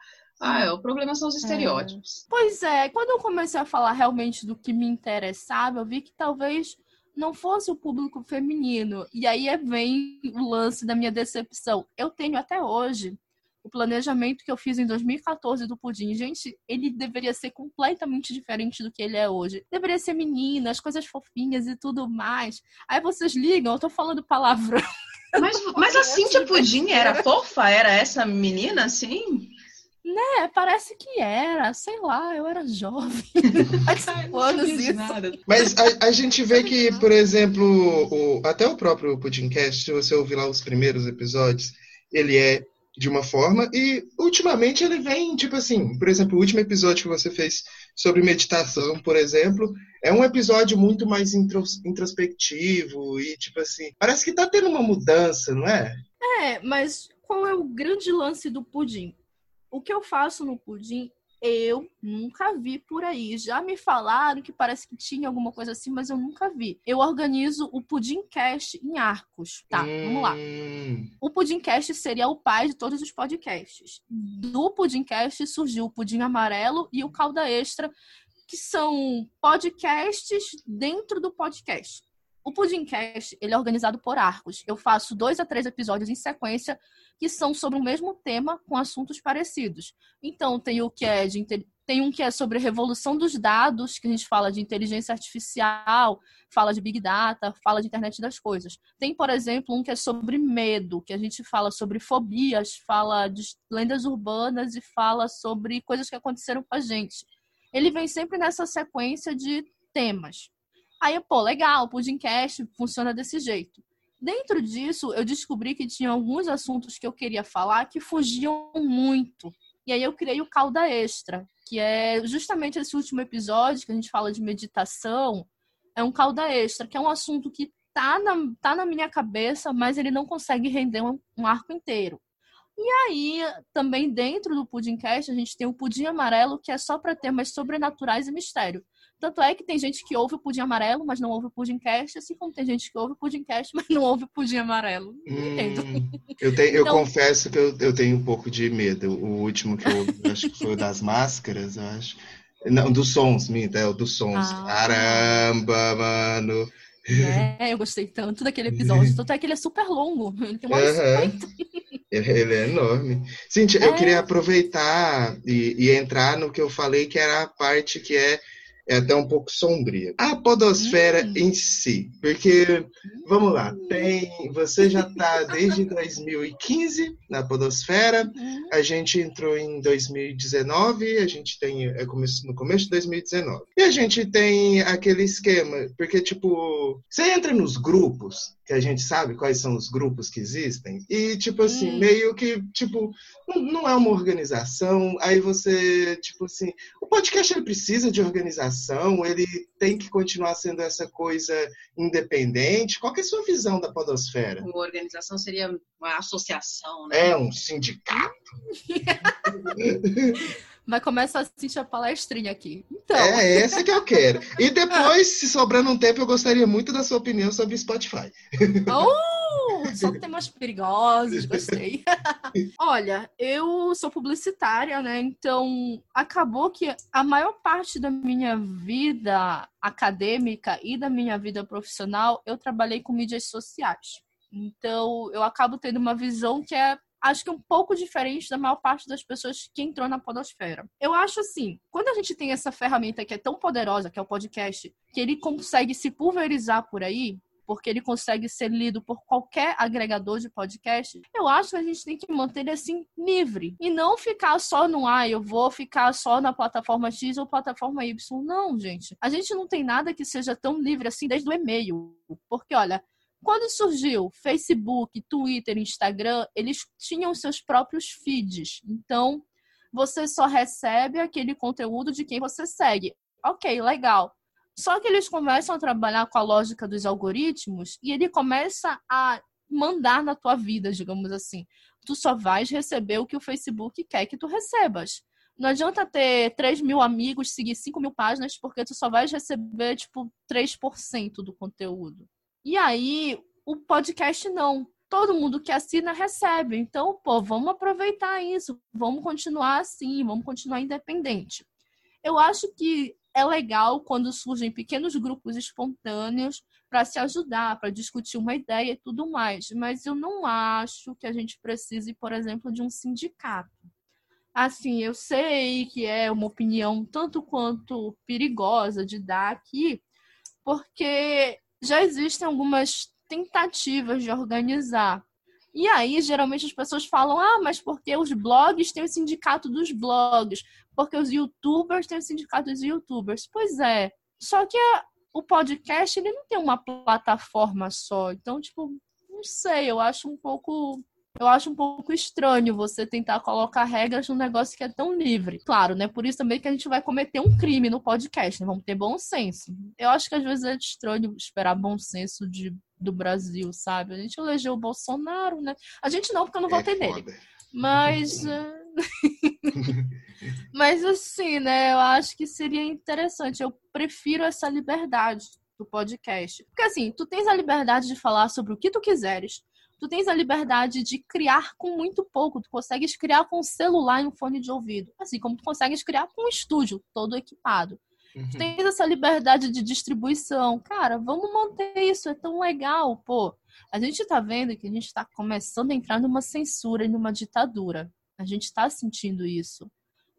Ah, é, o problema são os é. estereótipos. É. Pois é, quando eu comecei a falar realmente do que me interessava, eu vi que talvez não fosse o público feminino. E aí é, vem o lance da minha decepção. Eu tenho até hoje o planejamento que eu fiz em 2014 do Pudim. Gente, ele deveria ser completamente diferente do que ele é hoje. Deveria ser menina, as coisas fofinhas e tudo mais. Aí vocês ligam, eu tô falando palavrão. Mas, mas a Cíntia Pudim era fofa? Era essa menina, assim? Né, parece que era, sei lá, eu era jovem. anos isso. Mas a, a, gente vê que, por exemplo, o, até o próprio Pudimcast, se você ouvir lá os primeiros episódios, ele é de uma forma e ultimamente ele vem, tipo assim, por exemplo, o último episódio que você fez sobre meditação, por exemplo, é um episódio muito mais introspectivo e, tipo assim, parece que tá tendo uma mudança, não é? É, mas qual é o grande lance do pudim? O que eu faço no pudim, eu nunca vi por aí. Já me falaram que parece que tinha alguma coisa assim, mas eu nunca vi. Eu organizo o Pudim Cast em arcos. Tá, hum. vamos lá. Hum. O Pudim Cast seria o pai de todos os podcasts. Do Pudim Cast surgiu o Pudim Amarelo e o Calda Extra, que são podcasts dentro do podcast. O Pudimcast, ele é organizado por arcos. Eu faço dois a três episódios em sequência que são sobre o mesmo tema com assuntos parecidos. Então, tem o que é de tem um que é sobre revolução dos dados, que a gente fala de inteligência artificial, fala de big data, fala de internet das coisas. Tem, por exemplo, um que é sobre medo, que a gente fala sobre fobias, fala de lendas urbanas e fala sobre coisas que aconteceram com a gente. Ele vem sempre nessa sequência de temas. Aí, pô, legal, Pudimcast funciona desse jeito. Dentro disso, eu descobri que tinha alguns assuntos que eu queria falar que fugiam muito. E aí eu criei o Calda Extra, que é justamente esse último episódio que a gente fala de meditação. É um calda extra, que é um assunto que tá na, tá na minha cabeça, mas ele não consegue render um, um arco inteiro. E aí, também dentro do Pudimcast, a gente tem o Pudim Amarelo, que é só para temas sobrenaturais e mistério. Tanto é que tem gente que ouve o pudim amarelo, mas não ouve o pudim cast, assim como tem gente que ouve o pudim cast, mas não ouve o pudim amarelo. Não hum, entendo. Eu, então... eu confesso que eu, eu tenho um pouco de medo. O último que eu ouvi, acho que foi o das máscaras, eu acho. Não, dos sons, minta, é o dos sons. Ah. Caramba, mano. É, eu gostei tanto daquele episódio. Tanto é que ele é super longo. Ele tem uma uhum. Ele é enorme. Cintia, é. eu queria aproveitar e, e, entrar no que eu falei, que era a parte que é é até um pouco sombria. A podosfera hum. em si, porque vamos lá, tem, você já está desde 2015 na podosfera, uhum. a gente entrou em 2019, a gente tem é no começo de 2019. E a gente tem aquele esquema, porque tipo, você entra nos grupos que a gente sabe quais são os grupos que existem. E, tipo assim, hum. meio que, tipo, não, é uma organização. Aí você, tipo assim, o podcast ele precisa de organização, ele tem que continuar sendo essa coisa independente. Qual é a sua visão da podosfera? Uma organização seria uma associação, né? É, um sindicato. Vai começar a assistir a palestrinha aqui. Então. É, essa que eu quero. E depois, se sobrando um tempo, eu gostaria muito da sua opinião sobre Spotify. Oh, só temas perigosos, gostei. Olha, eu sou publicitária, né? Então, acabou que a maior parte da minha vida acadêmica e da minha vida profissional, eu trabalhei com mídias sociais. Então, eu acabo tendo uma visão que é acho que um pouco diferente da maior parte das pessoas que entrou na podosfera. Eu acho assim, quando a gente tem essa ferramenta que é tão poderosa, que é o podcast, que ele consegue se pulverizar por aí, porque ele consegue ser lido por qualquer agregador de podcast, eu acho que a gente tem que manter ele assim livre e não ficar só no ah, eu vou ficar só na plataforma X ou plataforma Y. Não, gente. A gente não tem nada que seja tão livre assim desde o e-mail. Porque, olha, quando surgiu Facebook, Twitter, Instagram, eles tinham seus próprios feeds. Então, você só recebe aquele conteúdo de quem você segue. Ok, legal. Só que eles começam a trabalhar com a lógica dos algoritmos e ele começa a mandar na tua vida, digamos assim. Tu só vais receber o que o Facebook quer que tu recebas. Não adianta ter 3 mil amigos, seguir 5 mil páginas, porque tu só vais receber, tipo, 3% do conteúdo. E aí, o podcast não. Todo mundo que assina recebe. Então, pô, vamos aproveitar isso. Vamos continuar assim, vamos continuar independente. Eu acho que é legal quando surgem pequenos grupos espontâneos para se ajudar, para discutir uma ideia e tudo mais. Mas eu não acho que a gente precise, por exemplo, de um sindicato. Assim, eu sei que é uma opinião tanto quanto perigosa de dar aqui, porque já existem algumas tentativas de organizar. E aí, geralmente, as pessoas falam: ah, mas porque os blogs têm o sindicato dos blogs, porque os youtubers têm o sindicato dos youtubers. Pois é. Só que a, o podcast ele não tem uma plataforma só. Então, tipo, não sei, eu acho um pouco eu acho um pouco estranho você tentar colocar regras num negócio que é tão livre. Claro, né? Por isso também que a gente vai cometer um crime no podcast, né? Vamos ter bom senso. Eu acho que às vezes é estranho esperar bom senso de, do Brasil, sabe? A gente elegeu o Bolsonaro, né? A gente não, porque eu não é votei é nele. Mas. Eh, mas assim, né? Eu acho que seria interessante. Eu prefiro essa liberdade do podcast. Porque assim, tu tens a liberdade de falar sobre o que tu quiseres tu tens a liberdade de criar com muito pouco. Tu consegues criar com um celular e um fone de ouvido. Assim como tu consegues criar com um estúdio todo equipado. Uhum. Tu tens essa liberdade de distribuição. Cara, vamos manter isso, é tão legal, pô. A gente tá vendo que a gente tá começando a entrar numa censura e numa ditadura. A gente tá sentindo isso.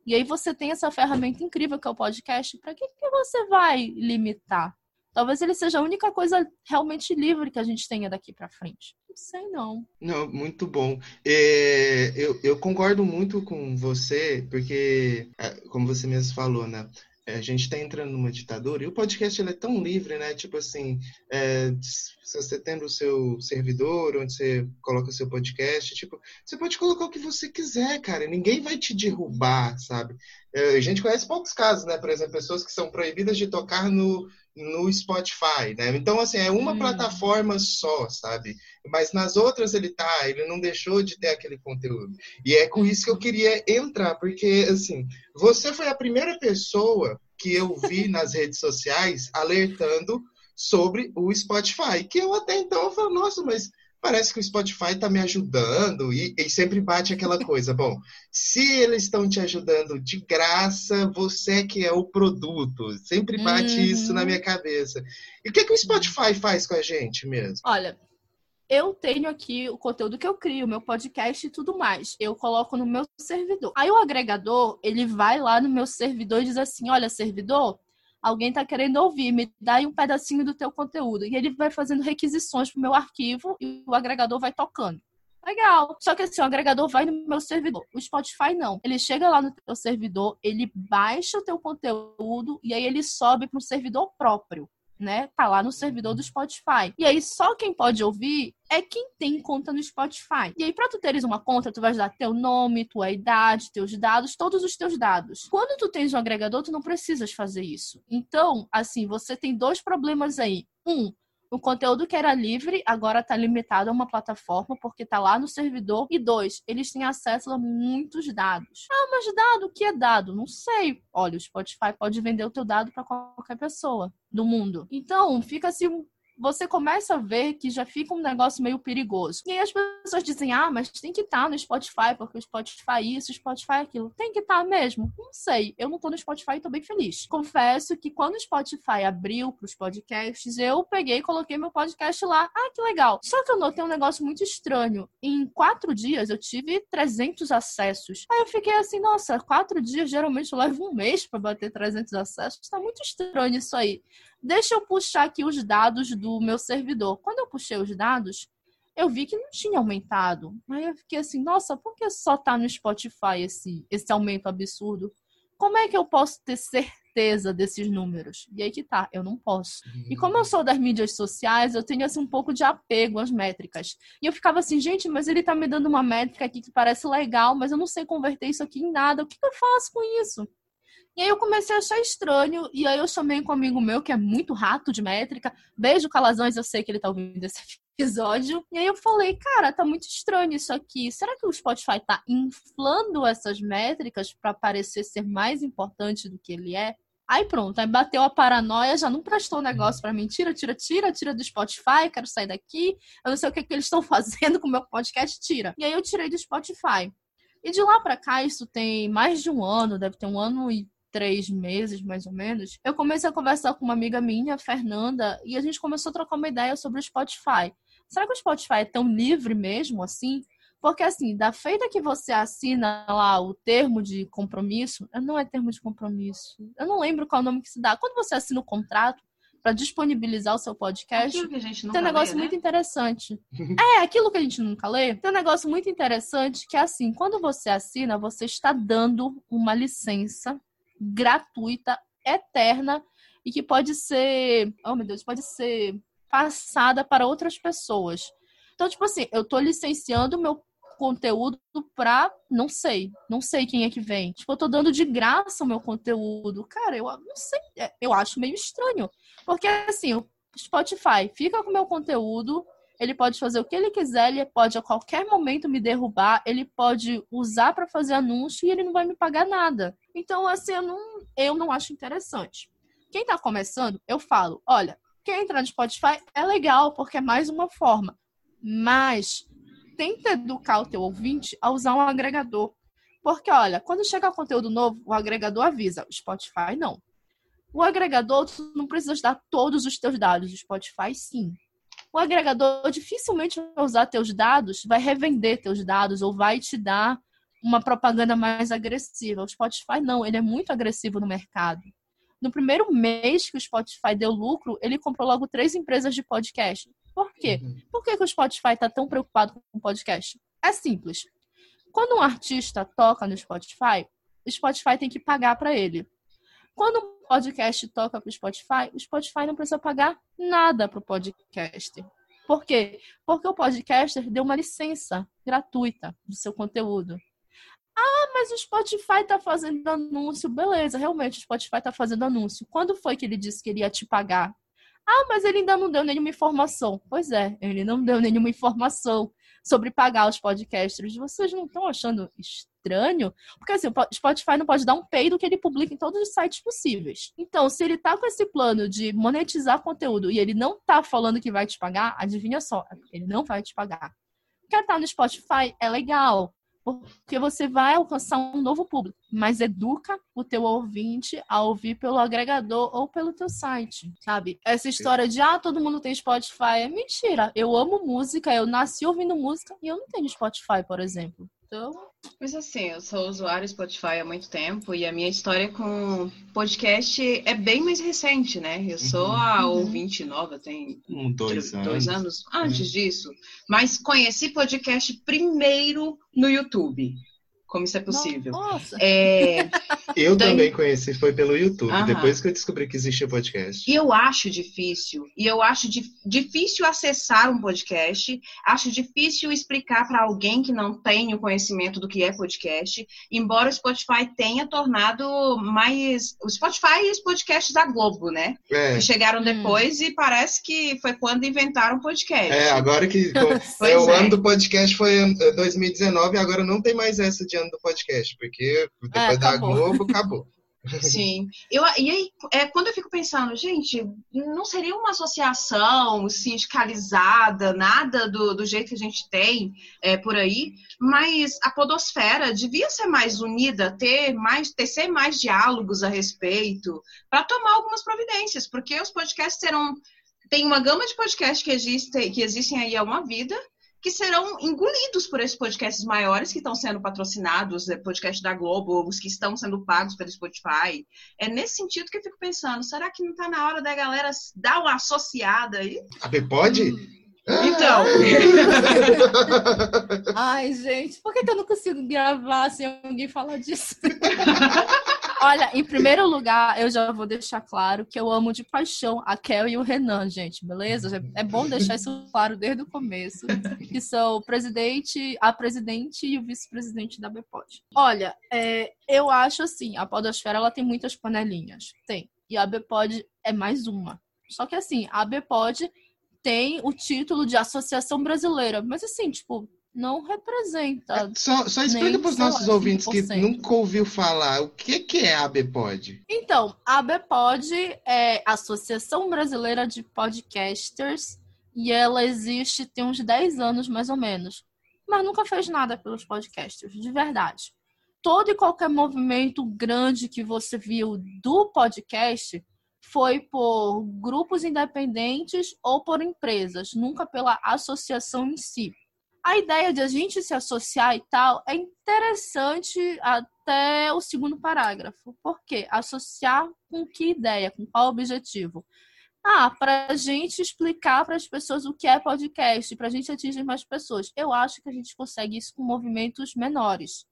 E aí você tem essa ferramenta incrível que é o podcast. Para que, que você vai limitar? Talvez ele seja a única coisa realmente livre que a gente tenha daqui para frente. Não sei não. Não, muito bom. É, eu, eu concordo muito com você, porque, é, como você mesmo falou, né? a gente está entrando numa ditadura e o podcast ele é tão livre, né? Tipo assim, é, se você tendo o seu servidor, onde você coloca o seu podcast, tipo, você pode colocar o que você quiser, cara. Ninguém vai te derrubar, sabe? É, a gente conhece poucos casos, né? Por exemplo, pessoas que são proibidas de tocar no, no Spotify, né? Então, assim, é uma hum. plataforma só, sabe? Mas nas outras ele tá, ele não deixou de ter aquele conteúdo. E é com isso que eu queria entrar, porque, assim, você foi a primeira pessoa que eu vi nas redes sociais alertando sobre o Spotify, que eu até então eu falo, nossa, mas parece que o Spotify está me ajudando e, e, sempre bate aquela coisa. Bom, se eles estão te ajudando de graça, você que é o produto. Sempre bate uhum. isso na minha cabeça. E o que, que o Spotify faz com a gente mesmo? Olha, eu tenho aqui o conteúdo que eu crio, meu podcast e tudo mais. Eu coloco no meu servidor. Aí o agregador, ele vai lá no meu servidor e diz assim: olha, servidor, alguém está querendo ouvir, me dá aí um pedacinho do teu conteúdo. E ele vai fazendo requisições pro meu arquivo e o agregador vai tocando. Legal. Só que assim, o agregador vai no meu servidor. O Spotify não. Ele chega lá no teu servidor, ele baixa o teu conteúdo e aí ele sobe para um servidor próprio né? Tá lá no servidor do Spotify. E aí só quem pode ouvir é quem tem conta no Spotify. E aí para tu teres uma conta, tu vai dar teu nome, tua idade, teus dados, todos os teus dados. Quando tu tens um agregador, tu não precisas fazer isso. Então, assim, você tem dois problemas aí. Um, o conteúdo que era livre agora está limitado a uma plataforma porque está lá no servidor. E dois, eles têm acesso a muitos dados. Ah, mas dado? O que é dado? Não sei. Olha, o Spotify pode vender o teu dado para qualquer pessoa do mundo. Então, fica assim você começa a ver que já fica um negócio meio perigoso. E aí as pessoas dizem, ah, mas tem que estar tá no Spotify, porque o Spotify isso, o Spotify aquilo. Tem que estar tá mesmo? Não sei. Eu não tô no Spotify e tô bem feliz. Confesso que quando o Spotify abriu pros podcasts, eu peguei e coloquei meu podcast lá. Ah, que legal. Só que eu notei um negócio muito estranho. Em quatro dias eu tive 300 acessos. Aí eu fiquei assim, nossa, quatro dias, geralmente eu levo um mês para bater 300 acessos. Tá muito estranho isso aí. Deixa eu puxar aqui os dados do meu servidor. Quando eu puxei os dados, eu vi que não tinha aumentado. Aí eu fiquei assim, nossa, por que só tá no Spotify esse, esse aumento absurdo? Como é que eu posso ter certeza desses números? E aí que tá, eu não posso. E como eu sou das mídias sociais, eu tenho assim um pouco de apego às métricas. E eu ficava assim, gente, mas ele tá me dando uma métrica aqui que parece legal, mas eu não sei converter isso aqui em nada. O que, que eu faço com isso? E aí eu comecei a achar estranho, e aí eu chamei um amigo meu que é muito rato de métrica. Beijo, Calazões, eu sei que ele tá ouvindo esse episódio. E aí eu falei, cara, tá muito estranho isso aqui. Será que o Spotify tá inflando essas métricas para parecer ser mais importante do que ele é? Aí pronto, aí bateu a paranoia, já não prestou negócio para mim. Tira, tira, tira, tira do Spotify, quero sair daqui. Eu não sei o que, que eles estão fazendo com o meu podcast, tira. E aí eu tirei do Spotify. E de lá para cá, isso tem mais de um ano, deve ter um ano e três meses, mais ou menos, eu comecei a conversar com uma amiga minha, Fernanda, e a gente começou a trocar uma ideia sobre o Spotify. Será que o Spotify é tão livre mesmo assim? Porque, assim, da feita que você assina lá o termo de compromisso, não é termo de compromisso, eu não lembro qual é o nome que se dá. Quando você assina o contrato para disponibilizar o seu podcast, Aquilo que a gente tem nunca um negócio lê, né? muito interessante. é, aquilo que a gente nunca lê, tem um negócio muito interessante que é assim, quando você assina, você está dando uma licença gratuita, eterna, e que pode ser, oh meu Deus, pode ser passada para outras pessoas. Então, tipo assim, eu tô licenciando meu conteúdo pra, não sei, não sei quem é que vem. Tipo, eu tô dando de graça o meu conteúdo. Cara, eu não sei, é, eu acho meio estranho. Porque, assim, o Spotify fica com o meu conteúdo, ele pode fazer o que ele quiser, ele pode a qualquer momento me derrubar, ele pode usar para fazer anúncio e ele não vai me pagar nada. Então, assim, eu não, eu não acho interessante. Quem tá começando, eu falo, olha, quem entrar no Spotify é legal, porque é mais uma forma. Mas tenta educar o teu ouvinte a usar um agregador. Porque, olha, quando chegar conteúdo novo, o agregador avisa. O Spotify, não. O agregador, tu não precisa dar todos os teus dados. O Spotify, sim. O agregador dificilmente vai usar teus dados, vai revender teus dados ou vai te dar uma propaganda mais agressiva. O Spotify, não. Ele é muito agressivo no mercado. No primeiro mês que o Spotify deu lucro, ele comprou logo três empresas de podcast. Por quê? Uhum. Por que, que o Spotify está tão preocupado com podcast? É simples. Quando um artista toca no Spotify, o Spotify tem que pagar para ele. Quando um podcast toca para o Spotify, o Spotify não precisa pagar nada para o podcaster. Por quê? Porque o podcaster deu uma licença gratuita do seu conteúdo. Ah, mas o Spotify está fazendo anúncio. Beleza, realmente o Spotify está fazendo anúncio. Quando foi que ele disse que ele ia te pagar? Ah, mas ele ainda não deu nenhuma informação. Pois é, ele não deu nenhuma informação sobre pagar os podcasters. Vocês não estão achando estranho? Porque assim, o Spotify não pode dar um peido que ele publica em todos os sites possíveis. Então, se ele tá com esse plano de monetizar conteúdo e ele não tá falando que vai te pagar, adivinha só, ele não vai te pagar. Quer estar no Spotify é legal, porque você vai alcançar um novo público, mas educa o teu ouvinte a ouvir pelo agregador ou pelo teu site, sabe? Essa história de ah, todo mundo tem Spotify é mentira. Eu amo música, eu nasci ouvindo música e eu não tenho Spotify, por exemplo. Então, Mas assim, eu sou usuário Spotify há muito tempo e a minha história com podcast é bem mais recente, né? Eu sou a Uhum. ouvinte nova, tem Um, dois anos. dois anos antes disso. Mas conheci podcast primeiro no YouTube. Como isso é possível. nossa, É, Eu também conheci, foi pelo YouTube, Aham. depois que eu descobri que existia podcast. E eu acho difícil, e eu acho di- difícil acessar um podcast, acho difícil explicar para alguém que não tem o conhecimento do que é podcast, embora o Spotify tenha tornado mais. O Spotify e os podcasts da Globo, né? É, Que chegaram Hum. depois e parece que foi quando inventaram o podcast. é agora que é, o é. ano do podcast foi eh, 2019 e agora não tem mais essa de ano do podcast, porque depois da acabou. Globo acabou. Sim. Eu, e aí, é, quando eu fico pensando, gente, não seria uma associação sindicalizada, nada do, do jeito que a gente tem é, por aí, mas a podosfera devia ser mais unida, ter mais, tecer mais diálogos a respeito, para tomar algumas providências, porque os podcasts serão. Tem uma gama de podcasts que, existe, que existem aí há uma vida, que serão engolidos por esses podcasts maiores que estão sendo patrocinados, é, podcast da Globo, os que estão sendo pagos pelo Spotify. É nesse sentido que eu fico pensando, será que não está na hora da galera dar uma associada aí? A pode? Então. Ai, gente, por que, que eu não consigo gravar sem alguém falar disso? Olha, em primeiro lugar, eu já vou deixar claro que eu amo de paixão a Kel e o Renan, gente, beleza? É bom deixar isso claro desde o começo, que são o presidente, a presidente e o vice-presidente da Bpod. Olha, é, eu acho assim, a podosfera ela tem muitas panelinhas, tem, e a Bpod é mais uma. Só que assim, a Bpod tem o título de Associação Brasileira, mas assim, tipo, não representa. Só, só explica para os lá, nossos ouvintes que 5%. nunca ouviu falar o que, que é a ABPOD. Então, a ABPOD é a Associação Brasileira de Podcasters e ela existe tem uns 10 anos mais ou menos, mas nunca fez nada pelos podcasters, de verdade. todo e qualquer movimento grande que você viu do podcast foi por grupos independentes ou por empresas, nunca pela associação em si. A ideia de a gente se associar e tal é interessante até o segundo parágrafo. Por quê? Associar com que ideia, com qual objetivo? Ah, para a gente explicar para as pessoas o que é podcast, para a gente atingir mais pessoas. Eu acho que a gente consegue isso com movimentos menores.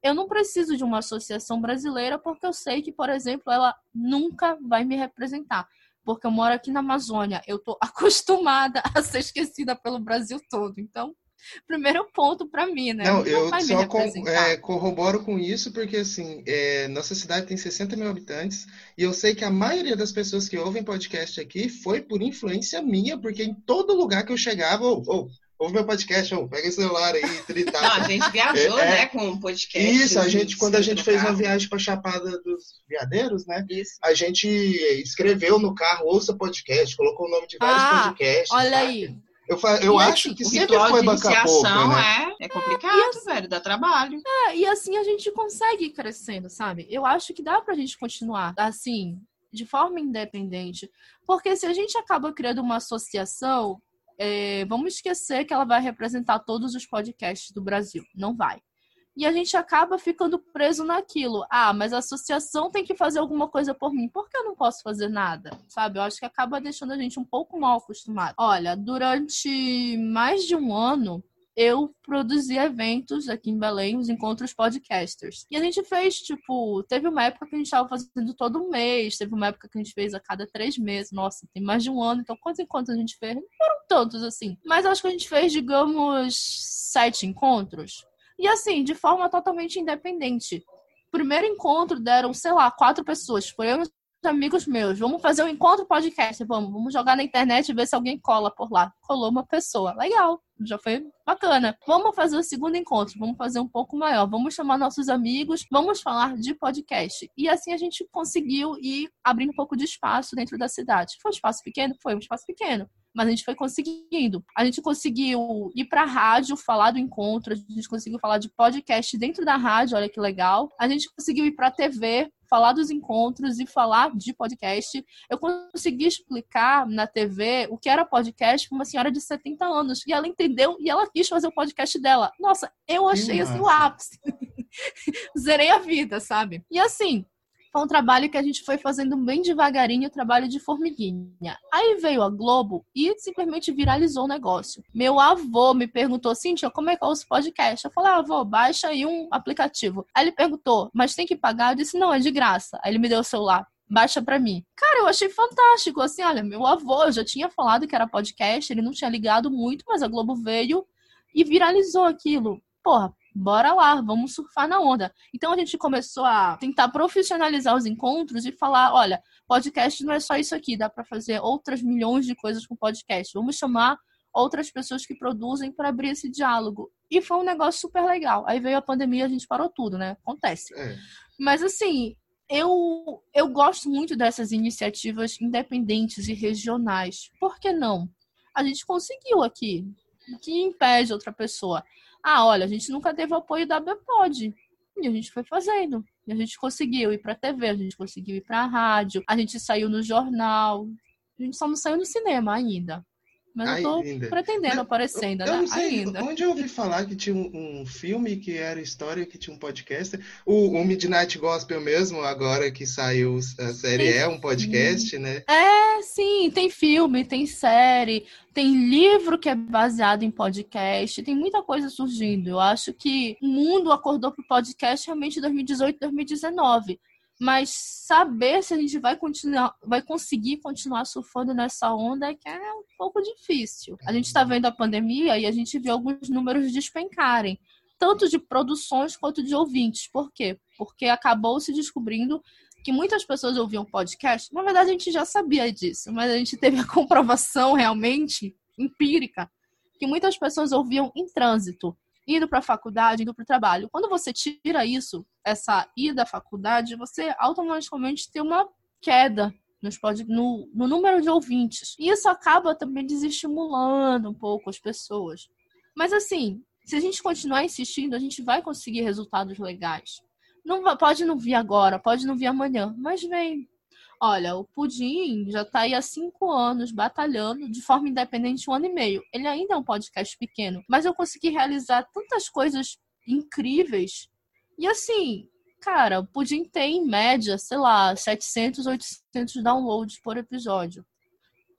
Eu não preciso de uma associação brasileira porque eu sei que, por exemplo, ela nunca vai me representar. Porque eu moro aqui na Amazônia, eu estou acostumada a ser esquecida pelo Brasil todo. Então, primeiro ponto para mim, né? Não, eu só com, é, corroboro com isso, porque assim, é, nossa cidade tem 60 mil habitantes, e eu sei que a maioria das pessoas que ouvem podcast aqui foi por influência minha, porque em todo lugar que eu chegava, oh, oh, ouve meu podcast, oh, pega o celular aí, tritar. Não, a gente viajou, é, né, com o podcast. Isso, a gente, quando a gente fez carro. uma viagem para Chapada dos Veadeiros, né, isso. a gente escreveu no carro, ouça podcast, colocou o nome de vários ah, podcasts. Olha sabe? aí. Eu, eu acho assim, que sempre foi bancar pouco, né? É, é complicado, assim, velho, dá trabalho. É, e assim a gente consegue ir crescendo, sabe? Eu acho que dá pra gente continuar, assim, de forma independente. Porque se a gente acaba criando uma associação, é, vamos esquecer que ela vai representar todos os podcasts do Brasil. Não vai e a gente acaba ficando preso naquilo. Ah, mas a associação tem que fazer alguma coisa por mim. Por que eu não posso fazer nada? Sabe? Eu acho que acaba deixando a gente um pouco mal acostumado. Olha, durante mais de um ano, eu produzi eventos aqui em Belém, os encontros podcasters. E a gente fez, tipo, teve uma época que a gente estava fazendo todo mês, teve uma época que a gente fez a cada três meses. Nossa, tem mais de um ano, então quantos encontros a gente fez? Não foram tantos assim. Mas acho que a gente fez, digamos, sete encontros. E assim, de forma totalmente independente. Primeiro encontro deram, sei lá, quatro pessoas. Foram amigos meus. Vamos fazer um encontro podcast. Vamos, vamos jogar na internet e ver se alguém cola por lá. Colou uma pessoa. Legal. Já foi bacana. Vamos fazer o segundo encontro. Vamos fazer um pouco maior. Vamos chamar nossos amigos. Vamos falar de podcast. E assim a gente conseguiu ir abrindo um pouco de espaço dentro da cidade. Foi um espaço pequeno? Foi um espaço pequeno mas a gente foi conseguindo. A gente conseguiu ir para a rádio, falar do encontro, a gente conseguiu falar de podcast dentro da rádio, olha que legal. A gente conseguiu ir para a TV, falar dos encontros e falar de podcast. Eu consegui explicar na TV o que era podcast para uma senhora de 70 anos. E ela entendeu e ela quis fazer o podcast dela. Nossa, eu achei assim o ápice. Zerei a vida, sabe? E assim, foi um trabalho que a gente foi fazendo bem devagarinho, trabalho de formiguinha. Aí veio a Globo e simplesmente viralizou o negócio. Meu avô me perguntou, Cintia, como é que eu uso podcast? Eu falei, ah, avô, baixa aí um aplicativo. Aí ele perguntou, mas tem que pagar? Eu disse, não, é de graça. Aí ele me deu o celular baixa para mim. Cara, eu achei fantástico. Assim, olha, meu avô já tinha falado que era podcast, ele não tinha ligado muito, mas a Globo veio e viralizou aquilo. Porra, bora lá, vamos surfar na onda. Então a gente começou a tentar profissionalizar os encontros e falar, olha, podcast não é só isso aqui, dá para fazer outras milhões de coisas com podcast. Vamos chamar outras pessoas que produzem para abrir esse diálogo. E foi um negócio super legal. Aí veio a pandemia, a gente parou tudo, né? Acontece. É. Mas assim, eu eu gosto muito dessas iniciativas independentes e regionais. Por que não? A gente conseguiu aqui. O que impede outra pessoa? Ah, olha, a gente nunca teve apoio da Bepod. E a gente foi fazendo. E a gente conseguiu ir pra TV, a gente conseguiu ir pra rádio, a gente saiu no jornal. A gente só não saiu no cinema ainda. Mas eu tô ainda. pretendendo aparecer ainda, eu, eu né? sei, ainda. Onde eu ouvi falar que tinha um, um, filme que era história, que tinha um podcast. O, o, Midnight Gospel mesmo, agora que saiu a série, é um podcast, né? É, sim, tem filme, tem série, tem livro que é baseado em podcast, tem muita coisa surgindo. Eu acho que o mundo acordou pro podcast realmente em 2018, 2019 mas saber se a gente vai continuar, vai conseguir continuar surfando nessa onda é que é um pouco difícil. A gente está vendo a pandemia e a gente vê alguns números despencarem, tanto de produções quanto de ouvintes. Por quê? Porque acabou se descobrindo que muitas pessoas ouviam podcast. Na verdade, a gente já sabia disso, mas a gente teve a comprovação realmente empírica que muitas pessoas ouviam em trânsito indo para a faculdade, indo para o trabalho. Quando você tira isso, essa ida à faculdade, você automaticamente tem uma queda nos pode, no, no número de ouvintes. E isso acaba também desestimulando um pouco as pessoas. Mas assim, se a gente continuar insistindo, a gente vai conseguir resultados legais. não pode não vir agora, pode não vir amanhã, mas vem. Olha, o Pudim já está aí há cinco anos batalhando de forma independente um ano e meio. Ele ainda é um podcast pequeno, mas eu consegui realizar tantas coisas incríveis. E assim, cara, o Pudim tem em média, sei lá, 700, 800 downloads por episódio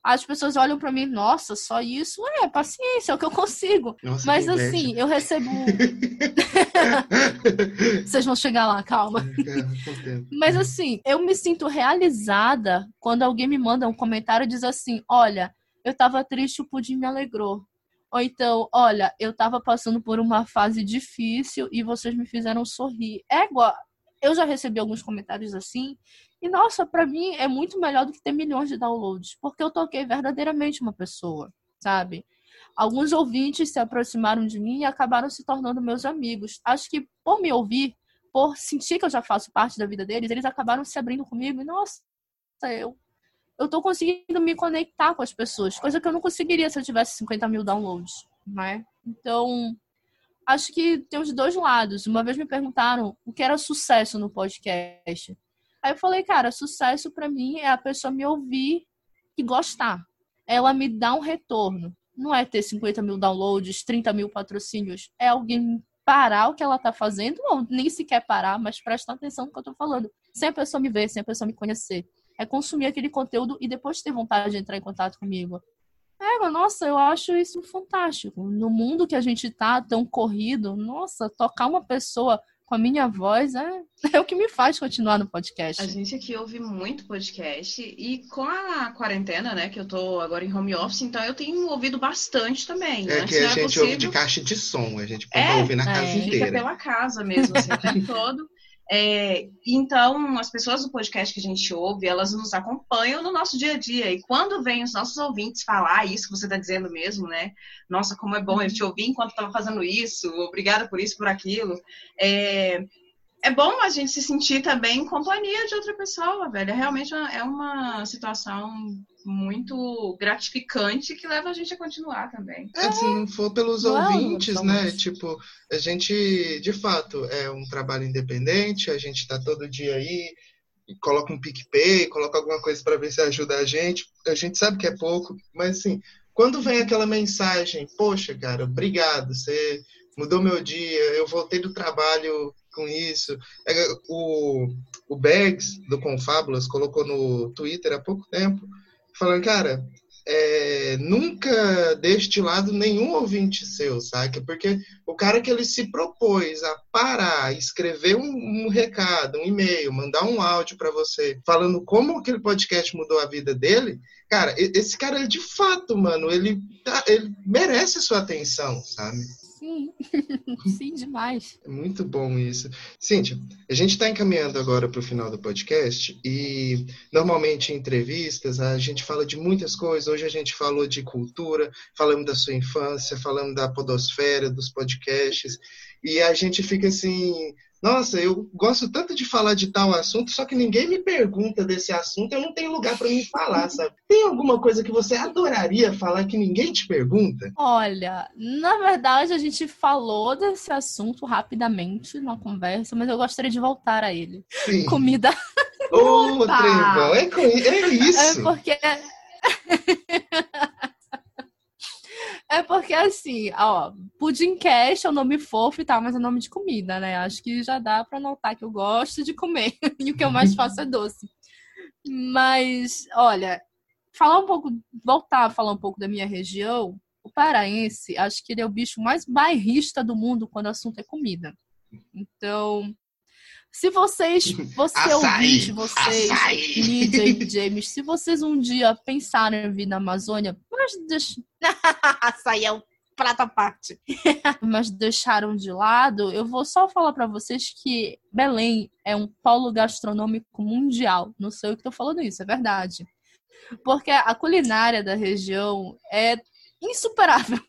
as pessoas olham para mim, nossa, só isso? É, paciência, é o que eu consigo. Nossa, Mas assim, eu recebo. Vocês vão chegar lá, calma. Mas assim, eu me sinto realizada quando alguém me manda um comentário e diz assim: olha, eu tava triste, o pudim me alegrou. Ou então, olha, eu tava passando por uma fase difícil e vocês me fizeram sorrir. É igual. Eu já recebi alguns comentários assim e nossa, para mim é muito melhor do que ter milhões de downloads, porque eu toquei verdadeiramente uma pessoa, sabe? Alguns ouvintes se aproximaram de mim e acabaram se tornando meus amigos. Acho que por me ouvir, por sentir que eu já faço parte da vida deles, eles acabaram se abrindo comigo. E nossa, eu eu tô conseguindo me conectar com as pessoas, coisa que eu não conseguiria se eu tivesse 50 mil downloads, né? Então, acho que tem os dois lados. Uma vez me perguntaram o que era sucesso no podcast. Aí eu falei, cara, sucesso para mim é a pessoa me ouvir e gostar. Ela me dá um retorno. Não é ter 50 mil downloads, 30 mil patrocínios. É alguém parar o que ela tá fazendo, ou nem sequer parar, mas prestar atenção no que eu tô falando. Sem a pessoa me ver, sem a pessoa me conhecer. É consumir aquele conteúdo e depois ter vontade de entrar em contato comigo. É, nossa, eu acho isso fantástico. No mundo que a gente tá tão corrido, nossa, tocar uma pessoa com a minha voz é, é o que me faz continuar no podcast. A gente aqui ouve muito podcast e com a quarentena, né, que eu tô agora em home office, então eu tenho ouvido bastante também. É que a gente possível... ouve de caixa de som, a gente pode é, ouvir na é, casa inteira. Fica pela casa mesmo, assim, o tempo todo. É, então, as pessoas do podcast que a gente ouve, elas nos acompanham no nosso dia a dia. E quando vem os nossos ouvintes falar isso que você está dizendo mesmo, né? Nossa, como é bom eu te ouvir enquanto estava fazendo isso, obrigada por isso, por aquilo. É, é bom a gente se sentir também em companhia de outra pessoa, velho. É realmente é uma situação muito gratificante que leva a gente a continuar também. É, se não for pelos ouvintes, né? Tipo, a gente, de fato, é um trabalho independente, a gente tá todo dia aí, coloca um PicPay, coloca alguma coisa para ver se ajuda a gente. A gente sabe que é pouco, mas assim, quando vem aquela mensagem, poxa, cara, obrigado, você mudou meu dia, eu voltei do trabalho com isso. É, o, o Bags, do Confábulas, colocou no Twitter há pouco tempo falando, cara, é, nunca deixe de lado nenhum ouvinte seu, saca? Porque o cara que ele se propôs a parar, escrever um, um recado, um e-mail, mandar um áudio para você, falando como aquele podcast mudou a vida dele, cara, esse cara, ele, de fato, mano, ele, tá, ele merece sua atenção, sabe? Sim, sim, demais. É muito bom isso. Cíntia, a gente está encaminhando agora para o final do podcast e normalmente em entrevistas a gente fala de muitas coisas. Hoje a gente falou de cultura, falamos da sua infância, falamos da podosfera, dos podcasts e a gente fica assim nossa, eu gosto tanto de falar de tal assunto, só que ninguém me pergunta desse assunto, eu não tenho lugar para me falar, sabe? Tem alguma coisa que você adoraria falar que ninguém te pergunta? Olha, na verdade a gente falou desse assunto rapidamente na conversa, mas eu gostaria de voltar a ele. Sim. Comida. Ô, oh, Trembão, é, é isso. É porque É porque assim, ó, Pudim Cash é um nome fofo e tal, mas é nome de comida, né? Acho que já dá para notar que eu gosto de comer e o que eu mais faço é doce. Mas, olha, falar um pouco, voltar a falar um pouco da minha região, o paraense, acho que ele é o bicho mais bairrista do mundo quando o assunto é comida. Então, se vocês, você açaí, ouvinte, vocês, Lídia e James, se vocês um dia pensarem em vir na Amazônia, mas deixa... açaí é um prato à parte. mas deixaram de lado, eu vou só falar para vocês que Belém é um polo gastronômico mundial. Não sei o que tô falando isso, é verdade. Porque a culinária da região é insuperável.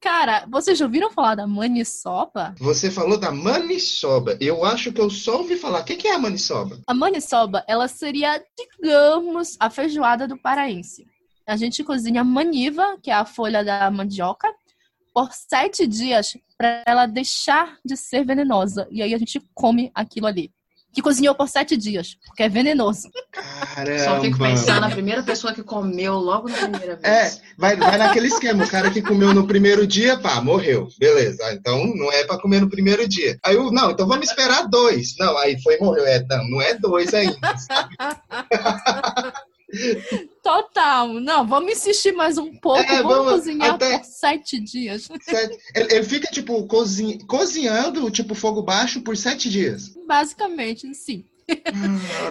Cara, vocês já ouviram falar da maniçoba? Você falou da maniçoba. Eu acho que eu só ouvi falar. O que é a maniçoba? A maniçoba, ela seria, digamos, a feijoada do paraense. A gente cozinha maniva, que é a folha da mandioca, por sete dias para ela deixar de ser venenosa. E aí a gente come aquilo ali. Que cozinhou por sete dias, porque é venenoso. Caramba. Só fico pensando na primeira pessoa que comeu logo na primeira vez. É, vai, vai naquele esquema. O cara que comeu no primeiro dia, pá, morreu. Beleza. Ah, Então não é pra comer no primeiro dia. Aí eu, não, então vamos esperar dois. Não, aí foi morreu. É, não, não é dois ainda. Total. Não, vamos insistir mais um pouco. É, vamos, vamos cozinhar até- por sete dias. Sete- Ele, ele fica, tipo, cozinha, cozinhando, tipo, fogo baixo por sete dias. Basicamente, sim.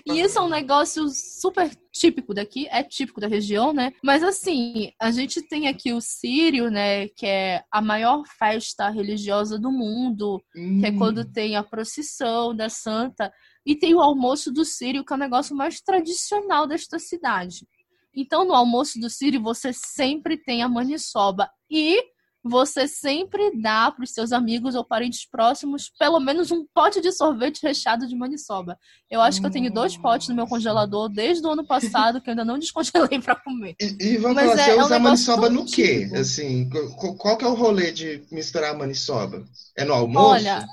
E isso é um negócio super típico daqui, é típico da região, né? Mas assim, a gente tem aqui o Sírio, né? Que é a maior festa religiosa do mundo, que é Hum. quando tem a procissão da Santa, e tem o almoço do Sírio, que é o negócio mais tradicional desta cidade. Então, no almoço do Sírio, você sempre tem a maniçoba e você sempre dá para os seus amigos ou parentes próximos pelo menos um pote de sorvete recheado de maniçoba. Eu acho que eu tenho dois potes no meu congelador desde o ano passado que eu ainda não descongelei para comer. E, e vamos Mas lá, é- você é um usa negócio maniçoba no quê? típico. Assim, qual, qual que é o rolê de misturar a maniçoba? É no almoço? Olha,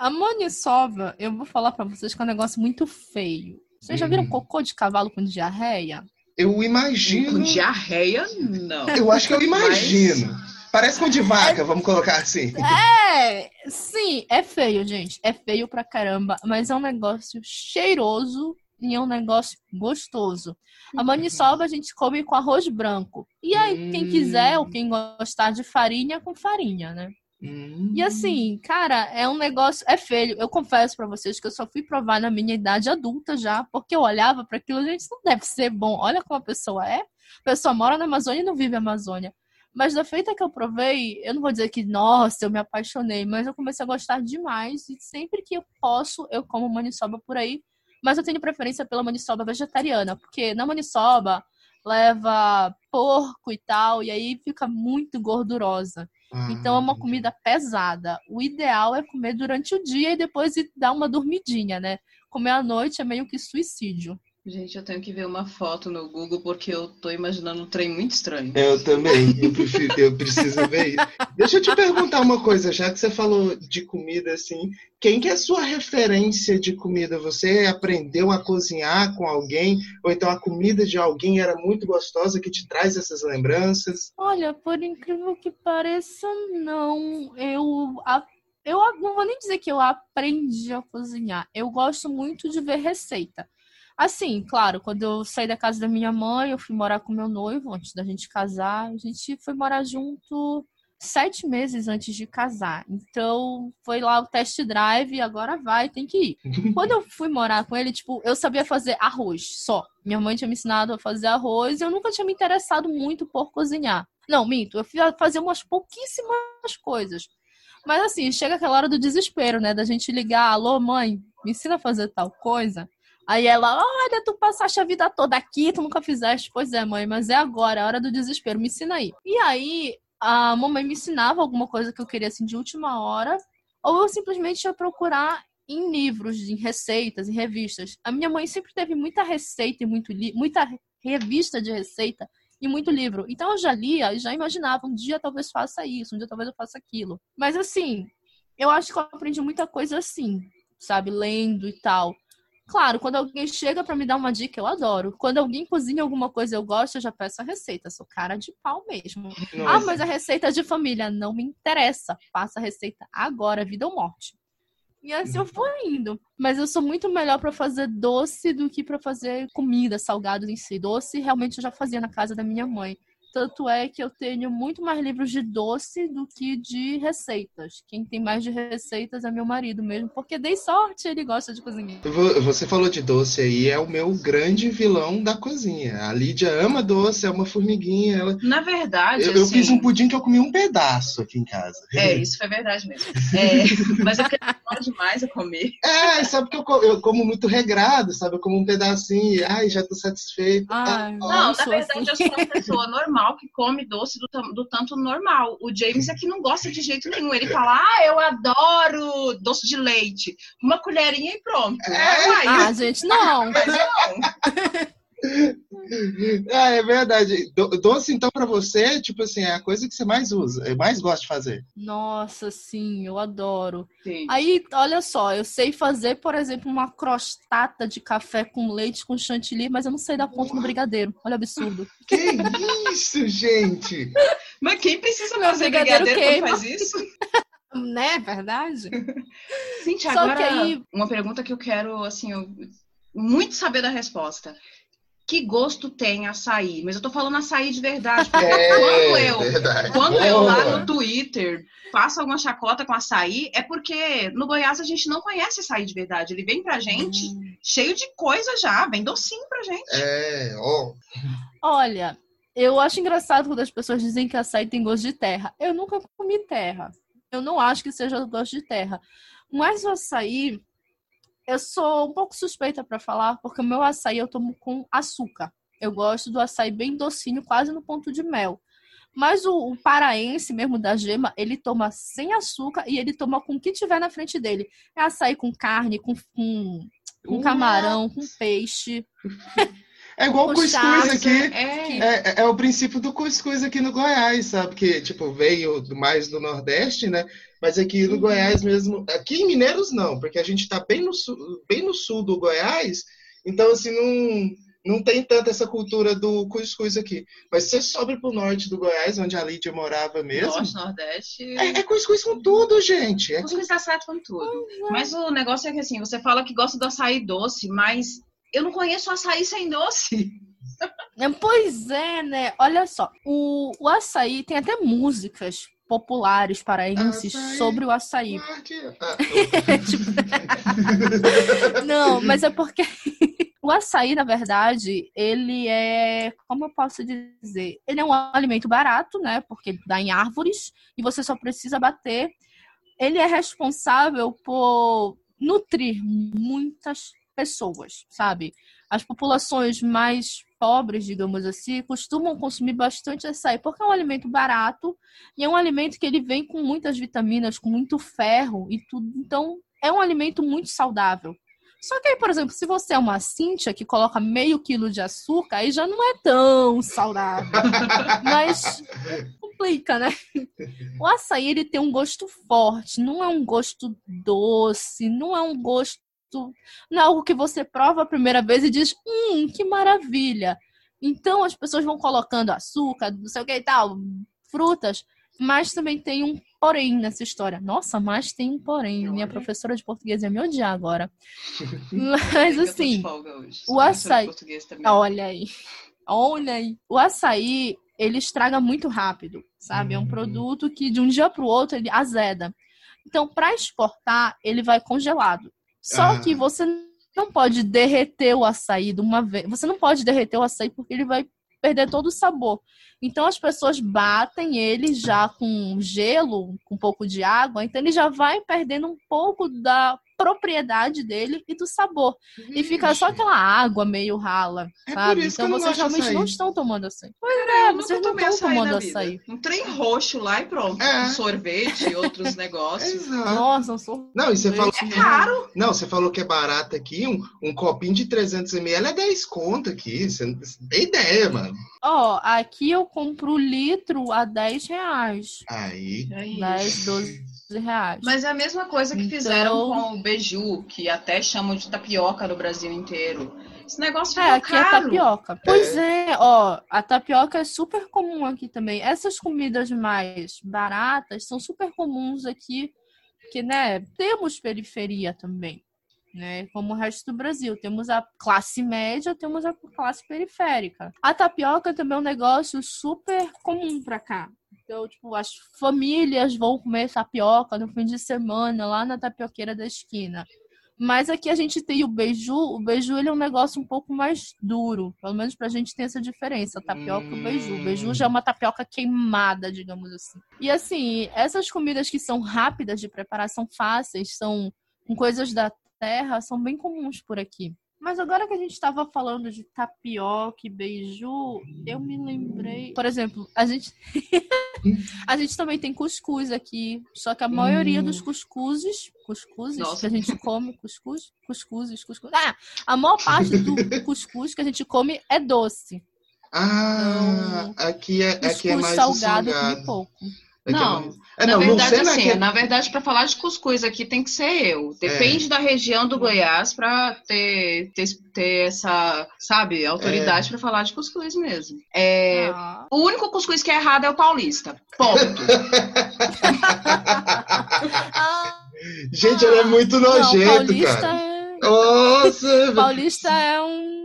a maniçoba, eu vou falar para vocês que é um negócio muito feio. Vocês já viram Hum. cocô de cavalo com diarreia? Eu imagino. Com diarreia, não. Eu acho que eu imagino. Parece com de vaca, vamos colocar assim. É, sim, é feio, gente. É feio pra caramba, mas é um negócio cheiroso e é um negócio gostoso. A maniçoba a gente come com arroz branco. E aí, quem Hum. quiser ou quem gostar de farinha, com farinha, né? Hum. E assim, cara, é um negócio. É feio. Eu confesso pra vocês que eu só fui provar na minha idade adulta já, porque eu olhava pra aquilo, gente, não deve ser bom. Olha como a pessoa é. A pessoa mora na Amazônia e não vive na Amazônia. Mas da feita que eu provei, eu não vou dizer que, nossa, eu me apaixonei, mas eu comecei a gostar demais. E sempre que eu posso, eu como maniçoba por aí. Mas eu tenho preferência pela maniçoba vegetariana, porque na maniçoba leva porco e tal, e aí fica muito gordurosa. Então é uma Ah, comida pesada. O ideal é comer durante o dia e depois ir dar uma dormidinha, né? Comer à noite é meio que suicídio. Gente, eu tenho que ver uma foto no Google porque eu tô imaginando um trem muito estranho. Eu também, eu, prefiro, eu preciso ver isso. Deixa eu te perguntar uma coisa, já que você falou de comida assim, quem que é a sua referência de comida? Você aprendeu a cozinhar com alguém? Ou então a comida de alguém era muito gostosa que te traz essas lembranças? Olha, por incrível que pareça, não. Eu, eu não vou nem dizer que eu aprendi a cozinhar. Eu gosto muito de ver receita. Assim, claro, quando eu saí da casa da minha mãe, eu fui morar com meu noivo antes da gente casar. A gente foi morar junto sete meses antes de casar. Então, foi lá o test drive e agora vai, tem que ir. Quando eu fui morar com ele, tipo, eu sabia fazer arroz só. Minha mãe tinha me ensinado a fazer arroz e eu nunca tinha me interessado muito por cozinhar. Não, minto, eu fazer umas pouquíssimas coisas. Mas assim, chega aquela hora do desespero, né? Da gente ligar, alô, mãe, me ensina a fazer tal coisa. Aí ela, olha, tu passaste a vida toda aqui, tu nunca fizeste. Pois é, mãe, mas é agora, é a hora do desespero, me ensina aí. E aí, a mamãe me ensinava alguma coisa que eu queria assim de última hora, ou eu simplesmente ia procurar em livros, em receitas, em revistas. A minha mãe sempre teve muita receita e muito muita revista de receita e muito livro. Então eu já lia e já imaginava, um dia talvez faça isso, um dia talvez eu faça aquilo. Mas assim, eu acho que eu aprendi muita coisa assim, sabe, lendo e tal. Claro, quando alguém chega pra me dar uma dica, eu adoro. Quando alguém cozinha alguma coisa eu gosto, eu já peço a receita. Sou cara de pau mesmo. Ah, Nossa. mas a receita de família não me interessa. Passa a receita agora, vida ou morte. E assim eu vou indo. Mas eu sou muito melhor pra fazer doce do que pra fazer comida, salgado em si. Doce realmente eu já fazia na casa da minha mãe. Tanto é que eu tenho muito mais livros de doce do que de receitas. Quem tem mais de receitas é meu marido mesmo, porque dei sorte, ele gosta de cozinhar. Vo- Você falou de doce aí, é o meu grande vilão da cozinha. A Lídia ama doce, é uma formiguinha. Ela... Na verdade, Eu, eu assim, fiz um pudim que eu comi um pedaço aqui em casa. É, isso foi verdade mesmo. É, mas é porque demora demais a comer. É, sabe que eu, eu como muito regrado, sabe? Eu como um pedacinho e ai, já tô satisfeito. Ai, Ah, Não, na verdade, assim. eu sou uma pessoa normal que come doce do, do tanto normal. O James é que não gosta de jeito nenhum. Ele fala, ah, eu adoro doce de leite. Uma colherinha e pronto. É. Ah, gente, não. mas não. Ah, é verdade. Do- Doce, então, pra você, tipo assim, é a coisa que você mais usa, é, mais gosta de fazer. Nossa, sim, eu adoro. Sim. Aí, olha só, eu sei fazer, por exemplo, uma crostata de café com leite com chantilly, mas eu não sei dar conta no brigadeiro. Olha o absurdo. Que isso, gente? Mas quem precisa Meu fazer brigadeiro brigadeiro quando faz isso? Né, verdade? Cintia, Só agora que aí- uma pergunta que eu quero, assim, eu- muito saber da resposta. Que gosto tem açaí? Mas eu tô falando açaí de verdade. Porque quando eu, É, verdade. quando eu lá no Twitter faço alguma chacota com açaí, é porque no Goiás a gente não conhece açaí de verdade. Ele vem pra gente cheio de coisa já, vem docinho pra gente. É, ó. Olha, eu acho engraçado quando as pessoas dizem que açaí tem gosto de terra. Eu nunca comi terra. Eu não acho que seja gosto de terra. Mas o açaí, eu sou um pouco suspeita pra falar, porque o meu açaí eu tomo com açúcar. Eu gosto do açaí bem docinho, quase no ponto de mel. Mas o, o paraense mesmo da gema, ele toma sem açúcar e ele toma com o que tiver na frente dele. É açaí com carne, com, com, com camarão, com peixe. É igual o cuscuz charque. aqui. É, É, é o princípio do cuscuz aqui no Goiás, sabe? Que, tipo, veio do- mais do Nordeste, né? Mas aqui no Goiás mesmo. Aqui em Mineiros não, porque a gente tá bem no sul, bem no sul do Goiás, então, assim, não, não tem tanta essa cultura do cuscuz aqui. Mas se você sobe pro norte do Goiás, onde a Lídia morava mesmo, Norte, Nordeste. é, é cuscuz com tudo, gente. É Cuscuz tá certo com tudo. Mas o negócio é que assim, você fala que gosta do açaí doce, mas eu não conheço açaí sem doce. É, Pois é, né? Olha só, o, o açaí tem até músicas populares paraenses Açaí. sobre o açaí. Ah, Não, mas é porque o açaí, na verdade, ele é, como eu posso dizer, ele é um alimento barato, né? Porque ele dá em árvores e você só precisa bater. Ele é responsável por nutrir muitas pessoas, sabe? As populações mais pobres, digamos assim, costumam consumir bastante açaí, porque é um alimento barato e é um alimento que ele vem com muitas vitaminas, com muito ferro e tudo. Então, é um alimento muito saudável. Só que aí, por exemplo, se você é uma Cíntia que coloca meio quilo de açúcar, aí já não é tão saudável. Mas complica, né? O açaí, ele tem um gosto forte, não é um gosto doce, não é um gosto... Não é algo que você prova a primeira vez e diz, hum, que maravilha. Então, as pessoas vão colocando açúcar, não sei o que e tal, frutas, mas também tem um porém nessa história. Nossa, mas tem um porém. Minha professora de português ia me odiar agora. Mas assim, o açaí- olha aí. Olha aí. O açaí, ele estraga muito rápido, sabe? É um Uhum. produto que de um dia para o outro ele azeda. Então, para exportar, ele vai congelado. Só Ah. que você não pode derreter o açaí de uma vez. Você não pode derreter o açaí porque ele vai perder todo o sabor. Então as pessoas batem ele já com gelo, com um pouco de água, então ele já vai perdendo um pouco da propriedade dele e do sabor. E fica só aquela água meio rala, É sabe? por isso que então eu não vocês de realmente açaí. não estão tomando açaí. eu É, nunca vocês não estão açaí tomando açaí. Um trem roxo lá e pronto. É. Um sorvete e outros negócios. Exato. Nossa, eu sou. Não, e você falou É caro. Não, você falou que é barato aqui, um, um copinho de 300ml é 10 conto aqui. Você não tem ideia, mano. Ó, aqui eu compro o litro a 10 reais. Aí. É isso. 10, 12 reais. Mas é a mesma coisa que Então- fizeram com o beiju, que até chamam de tapioca no Brasil inteiro. Esse negócio É, ficou aqui é caro. tapioca. Pois é, ó, a tapioca é super comum aqui também. Essas comidas mais baratas são super comuns aqui, porque, né, temos periferia também, né, como o resto do Brasil. Temos a classe média, temos a classe periférica. A tapioca também é um negócio super comum pra cá. Então, tipo, as famílias vão comer tapioca no fim de semana lá na tapioqueira da esquina. Mas aqui a gente tem o beiju. O beiju ele é um negócio um pouco mais duro. Pelo menos pra gente tem essa diferença. A tapioca e o beiju. O beiju já é uma tapioca queimada, digamos assim. E assim, essas comidas que são rápidas de preparação, fáceis, são com coisas da terra, são bem comuns por aqui. Mas agora que a gente estava falando de tapioca e beiju, eu me lembrei. Por exemplo, a gente. a gente também tem cuscuz aqui. Só que a maioria Hum. dos cuscuzes. Cuscuzes Nossa. que a gente come. Cuscuz? Cuscuzes, cuscuz. Ah, a maior parte do cuscuz que a gente come é doce. Ah, aqui é, Cuscuz aqui é mais salgado, salgado. come pouco. É Não, mais- É, na não, verdade, assim, que é- na verdade, para falar de cuscuz aqui tem que ser eu. Depende da região do Goiás para ter, ter, ter essa, sabe, autoridade pra para falar de cuscuz mesmo. É, Ah. O único cuscuz que é errado é o paulista. Ponto. Ah, Gente, ela é muito não, nojento, paulista cara. é... Nossa! Paulista é um.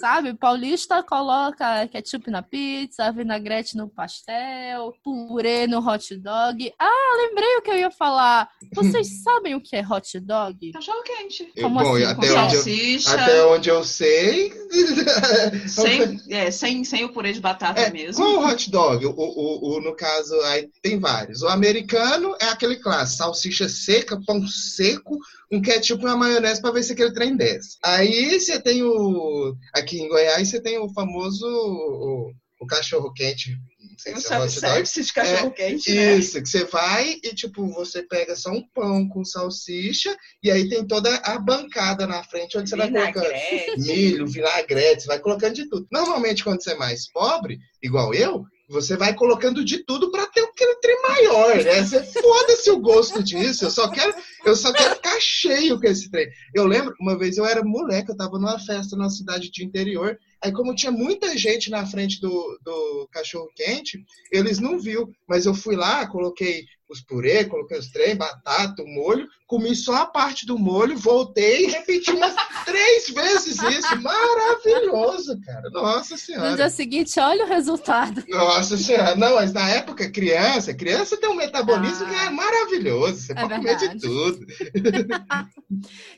Sabe, paulista coloca ketchup na pizza, vinagrete no pastel, purê no hot dog. Ah, lembrei o que eu ia falar. Vocês sabem o que é hot dog? Cachorro quente. Eu- Como bom, assim, até, com onde eu, até onde eu sei. sem, é, sem, sem o purê de batata É, mesmo. qual o hot dog? O, o, o, no caso, aí tem vários. O americano é aquele clássico: salsicha seca, pão seco, um ketchup e uma maionese pra ver se aquele trem desce. Aí você tem o. Aqui em Goiás, você tem o famoso. O, o cachorro quente. Não sei se é dog. self-service de cachorro quente, né? Isso, que você vai e, tipo, você pega só um pão com salsicha e aí tem toda a bancada na frente onde você vai colocando Vinagrete. milho, vinagrete, você vai colocando de tudo. Normalmente, quando você é mais pobre, igual eu, você vai colocando de tudo pra ter aquele trem maior, né? Você foda-se o gosto disso. Eu só quero, eu só quero ficar cheio com esse trem. Eu lembro, uma vez eu era moleque, eu tava numa festa numa cidade de interior. Aí, como tinha muita gente na frente do, do cachorro quente, eles não viu. Mas eu fui lá, coloquei os purê, coloquei os trem, batata, o molho, comi só a parte do molho, voltei e repeti umas três vezes isso. Maravilhoso, cara. Nossa No Senhora. dia seguinte, olha o resultado. Nossa Senhora. Não, mas na época, criança, criança tem um metabolismo Ah. que é maravilhoso. Você É pode comer de verdade. tudo.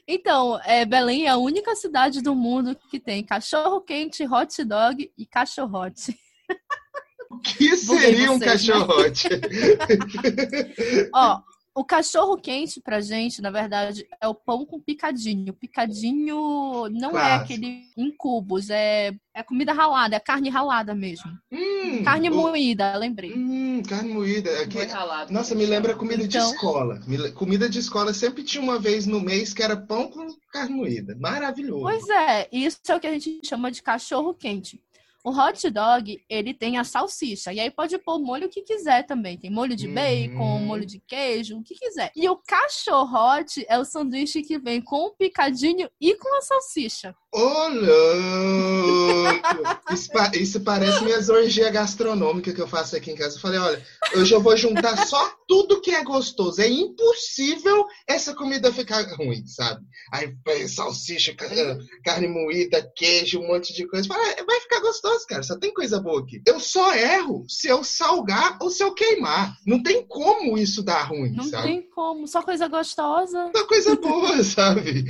Então, é, Belém é a única cidade do mundo que tem cachorro quente, hot dog e cachorrote. O que Buguei seria um vocês, né? cachorrote? Ó, o cachorro quente pra gente, na verdade, é o pão com picadinho. Picadinho não é Clássico. aquele em cubos, é, é comida ralada, é carne ralada mesmo. Hum, Carne o- moída, lembrei. Hum, carne moída. Aqui, Foi ralado. Nossa, me lembra comida Então- de escola. Comida de escola sempre tinha uma vez no mês que era pão com carne moída. Maravilhoso. Pois é, isso é o que a gente chama de cachorro quente. O hot dog, ele tem a salsicha. E aí pode pôr o molho que quiser também. Tem molho de bacon, molho de queijo, o que quiser. E o cachorrote é o sanduíche que vem com o picadinho e com a salsicha. Ô, louco! Isso, isso parece minhas orgias gastronômicas que eu faço aqui em casa. Eu falei, olha, hoje eu vou juntar só tudo que é gostoso. É impossível essa comida ficar ruim, sabe? Aí salsicha, ca- carne moída, queijo, um monte de coisa. Fala, "É, vai ficar gostoso, cara. Só tem coisa boa aqui. Eu só erro se eu salgar ou se eu queimar. Não tem como isso dar ruim, Não sabe? tem como, só coisa gostosa. Só coisa boa, sabe?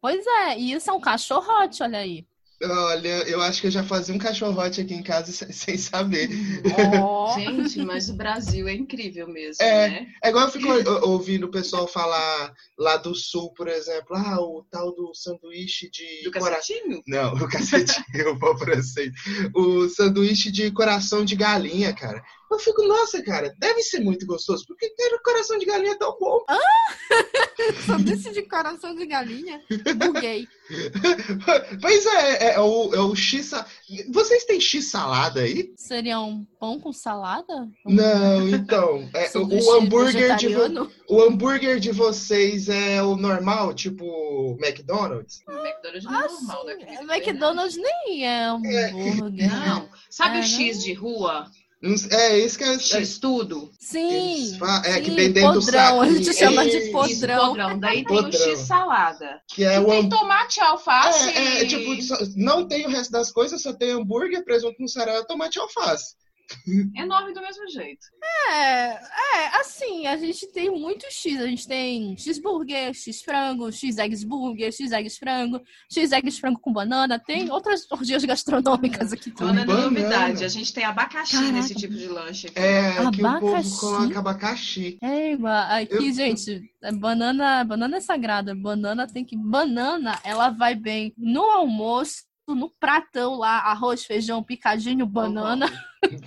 Pois é, e isso é um cachorrote, olha aí. Olha, eu acho que eu já fazia um cachorrote aqui em casa sem, saber. Ó. Gente, mas o Brasil é incrível mesmo, É. né? É igual eu fico ou- ouvindo o pessoal falar lá do sul, por exemplo, ah, o tal do sanduíche de Do coração. cacetinho? Não, o cacetinho, eu vou francês. O sanduíche de coração de galinha, cara. Eu fico, nossa, cara, deve ser muito gostoso, porque cara, o coração de galinha é tão bom. Sanduíche de coração de galinha. Buguei. Pois é, é, é o, é o X. Vocês têm X salada aí? Seria um pão com salada? Não, então. é, o, hambúrguer de o hambúrguer de vocês é o normal, tipo McDonald's? O McDonald's não é normal, né? McDonald's nem é hambúrguer. né? Não. Sabe É, o X de rua? Não sei- É, isso que é. X tudo? Sim. É, sim, que vem dentro do podrão. A gente chama de Isso, Isso, podrão. podrão. Daí tem Podrão. o X salada. Que é E o tem tomate, alface. É, é, tipo, só- não tem o resto das coisas, só tem hambúrguer, presunto mussarela, tomate e alface. Enorme do mesmo jeito. É, é, assim, a gente tem muitos X. A gente tem X-burger, X-frango, X-eggs-burger, X-eggs frango, X-eggs frango com banana. Tem outras orgias gastronômicas aqui também. Banana é novidade. A gente tem abacaxi Caraca. nesse tipo de lanche. aqui. É, aqui o Abacaxi? povo coloca abacaxi. É, igual. Aqui, Eu- gente, é banana, banana é sagrada. Banana tem que. Banana, ela vai bem no almoço, no pratão lá, arroz, feijão, picadinho, banana.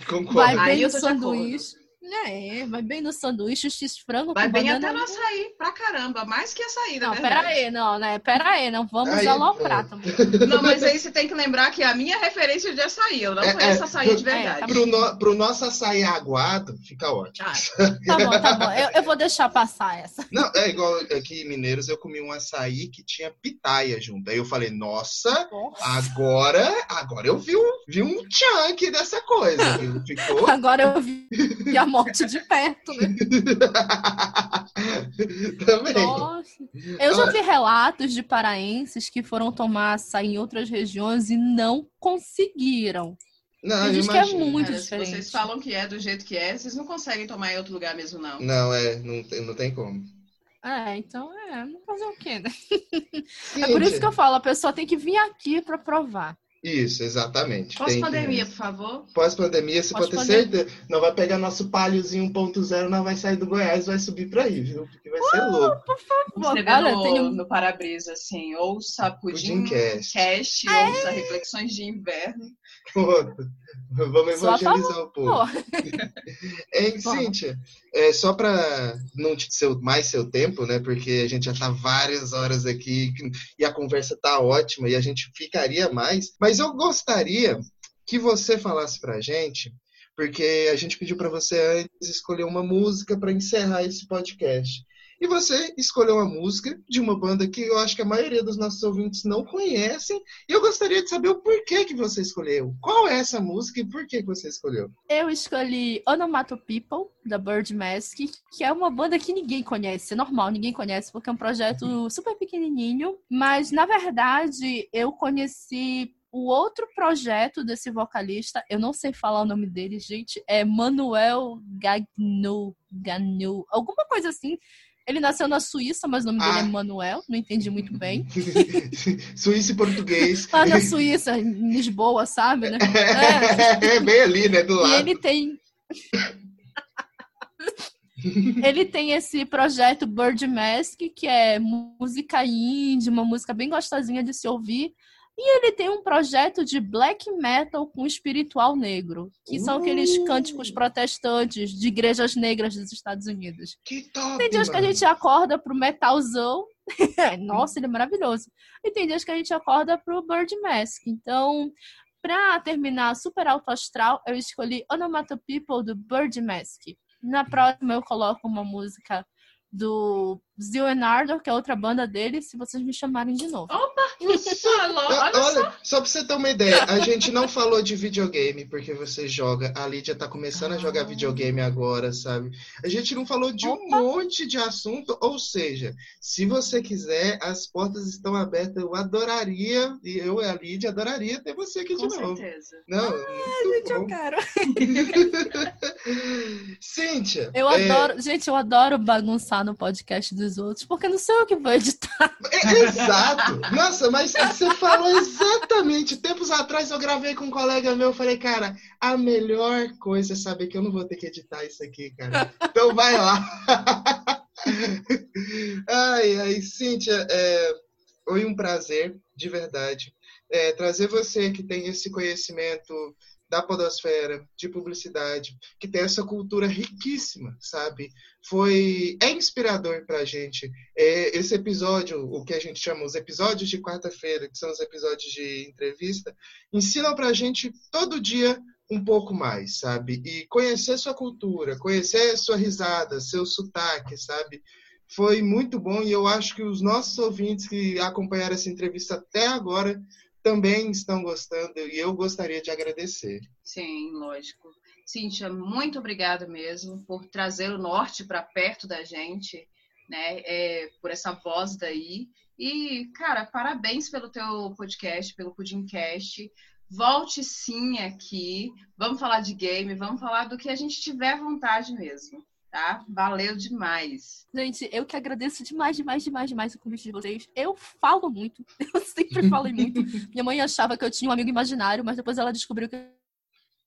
Concordo. Vai Aí bem no sanduíche. É, vai bem no sanduíche, x-frango Vai com bem até no açaí, pra caramba. Mais que açaí, na Não, verdade. pera aí, não, né? Pera aí, não vamos Aí, aloprar é. também. Não, mas aí você tem que lembrar que a minha referência de açaí. Eu não É, conheço é, açaí de é, verdade. tá Pro, no, pro nosso açaí aguado, fica ótimo. Ah, tá bom, tá bom. Eu, eu vou deixar passar essa. Não, é igual aqui em Mineiros, eu comi um açaí que tinha pitaia junto. Aí eu falei, nossa, agora, agora eu vi um, vi um chunk dessa coisa. Ficou. Agora eu vi a morte de perto, né? Também. Nossa. Eu já vi relatos de paraenses que foram tomar açaí em outras regiões e não conseguiram. Não, gente que é muito Cara, se diferente. vocês falam que é do jeito que é, vocês não conseguem tomar em outro lugar mesmo, não. Não, é, não tem, não tem como. É, então é, não fazer o quê, né? É por isso que eu falo, a pessoa tem que vir aqui pra provar. Isso, exatamente. Pós-pandemia, por favor. Pós-pandemia, você pode ter certeza. Não vai pegar nosso paliozinho 1.0, não vai sair do Goiás, vai subir pra aí, viu? Porque vai ser louco. Vamos escrever Olha, no, tem um- no para-brisa, assim, ouça Pudim, Pudimcast. Cast, Ah, é? ouça Reflexões de Inverno. Vamos evangelizar o povo. Hein. Cíntia? É, só para não te seu, mais seu tempo, né? Porque a gente já tá várias horas aqui e a conversa tá ótima e a gente ficaria mais. Mas eu gostaria que você falasse pra gente, porque a gente pediu para você antes escolher uma música para encerrar esse podcast. E você escolheu uma música de uma banda que eu acho que a maioria dos nossos ouvintes não conhecem. E eu gostaria de saber o porquê que você escolheu. Qual é essa música e por que você escolheu? eu escolhi Onomato People, da Bird Mask, que é uma banda que ninguém conhece. É normal, ninguém conhece, porque é um projeto super pequenininho. Mas, na verdade, eu conheci o outro projeto desse vocalista. Eu não sei falar o nome dele, gente. É Manuel Gagnu. Gagnu. Alguma coisa assim. Ele nasceu na Suíça, mas o nome dele Ah. é Manuel. Não entendi muito bem. Suíça e português. Lá na Suíça, em Lisboa, sabe, né? É, bem ali, né? Do E lado. ele tem. ele tem esse projeto Bird Mask, que é música indie, uma música bem gostosinha de se ouvir. E ele tem um projeto de black metal com espiritual negro, que são aqueles Uh! cânticos protestantes de igrejas negras dos Estados Unidos. Que top, Tem dias que a mano. gente acorda pro metalzão. Nossa, ele é maravilhoso. E tem dias que a gente acorda pro Bird Mask. Então, pra terminar super alto astral, eu escolhi Onomatope People do Bird Mask. Na próxima eu coloco uma música do Zillenardor, que é outra banda dele, se vocês me chamarem de novo. Ah, olha só. Olha, só pra você ter uma ideia, a gente não falou de videogame, porque você joga. A Lídia tá começando a jogar Ah. videogame agora, sabe? A gente não falou de um Opa. monte de assunto, ou seja, se você quiser, as portas estão abertas. Eu adoraria, e eu e a Lídia adoraria ter você aqui Com de novo. certeza. Não, muito Eu bom. quero. Cíntia, Eu é, adoro. Gente, eu adoro bagunçar no podcast dos outros, porque não sou eu que vou editar. É, exato! Nossa, mas você falou exatamente. Tempos atrás eu gravei com um colega meu, eu falei, cara, a melhor coisa é saber que eu não vou ter que editar isso aqui, cara. Então vai lá. ai, ai, Cíntia, é, foi um prazer, de verdade, é, trazer você que tem esse conhecimento da podosfera, de publicidade, que tem essa cultura riquíssima, sabe? Foi é inspirador pra gente. É, esse episódio, o que a gente chama os episódios de quarta-feira, que são os episódios de entrevista, ensinam pra gente todo dia um pouco mais, sabe? E conhecer sua cultura, conhecer sua risada, seu sotaque, sabe? Foi muito bom e eu acho que os nossos ouvintes que acompanharam essa entrevista até agora também estão gostando e eu gostaria de agradecer. Sim, lógico. Cíntia, muito obrigada mesmo por trazer o norte para perto da gente. né, é, por essa voz daí. E, cara, parabéns pelo teu podcast, pelo Pudimcast. Volte sim aqui. Vamos falar de game, vamos falar do que a gente tiver vontade mesmo tá? Valeu demais. Gente, eu que agradeço demais, demais, demais, demais o convite de vocês. Eu falo muito, eu sempre falei muito. Minha mãe achava que eu tinha um amigo imaginário, mas depois ela descobriu que,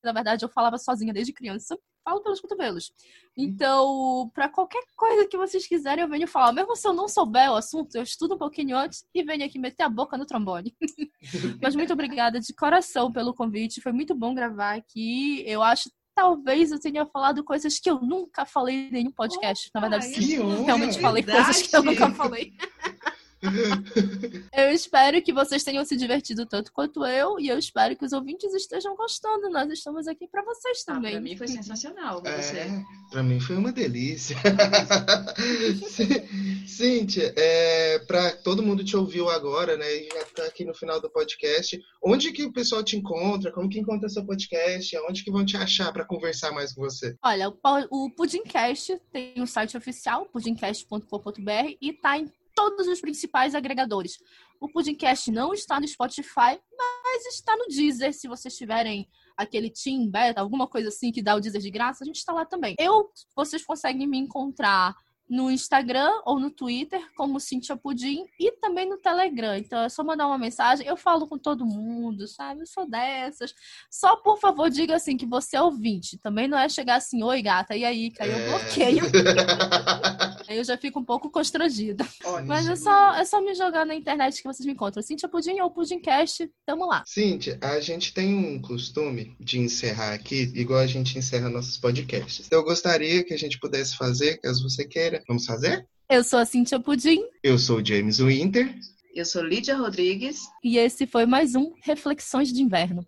na verdade, eu falava sozinha desde criança. Falo pelos cotovelos. Então, para qualquer coisa que vocês quiserem, eu venho falar. Mesmo se eu não souber o assunto, eu estudo um pouquinho antes e venho aqui meter a boca no trombone. mas muito obrigada de coração pelo convite. Foi muito bom gravar aqui. Eu acho talvez eu tenha falado coisas que eu nunca falei em nenhum podcast. Na verdade, sim, realmente falei coisas que eu nunca falei. eu espero que vocês tenham se divertido tanto quanto eu e eu espero que os ouvintes estejam gostando. Nós estamos aqui para vocês ah, também. Ah, para mim foi sensacional. É, para mim foi uma delícia. Cíntia, é, para todo mundo te ouviu agora, né? E já está aqui no final do podcast. Onde que o pessoal te encontra? Como que encontra seu podcast? Onde que vão te achar para conversar mais com você? Olha, o, o Pudimcast tem um site oficial, pudimcast.com.br e tá em todos os principais agregadores. O Pudimcast não está no Spotify, mas está no Deezer. Se vocês tiverem aquele Team Beta, alguma coisa assim que dá o Deezer de graça, a gente está lá também. Eu, vocês conseguem me encontrar no Instagram ou no Twitter como Cintia Pudim e também no Telegram. Então é só mandar uma mensagem. Eu falo com todo mundo, sabe? Eu sou dessas. Só por favor diga assim que você é ouvinte. Também não é chegar assim, oi gata, e aí? Que aí eu é. bloqueio. aí eu já fico um pouco constrangida. Mas é só, é só me jogar na internet que vocês me encontram. Cintia Pudim ou Pudimcast, tamo lá. Cintia, a gente tem um costume de encerrar aqui, igual a gente encerra nossos podcasts. Eu gostaria que a gente pudesse fazer, caso você queira, Vamos fazer? Eu sou a Cintia Pudim. Eu sou o James Winter. Eu sou Lídia Rodrigues. E esse foi mais um Reflexões de Inverno.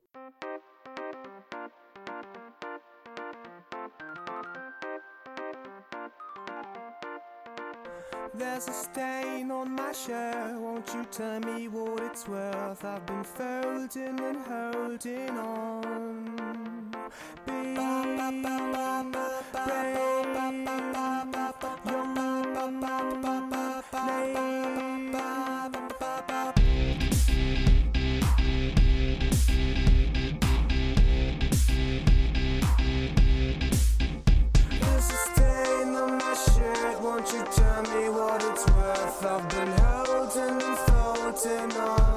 There's a stain on my shirt. Won't you tell me what it's worth? I've been folding and holding on. Won't tonight.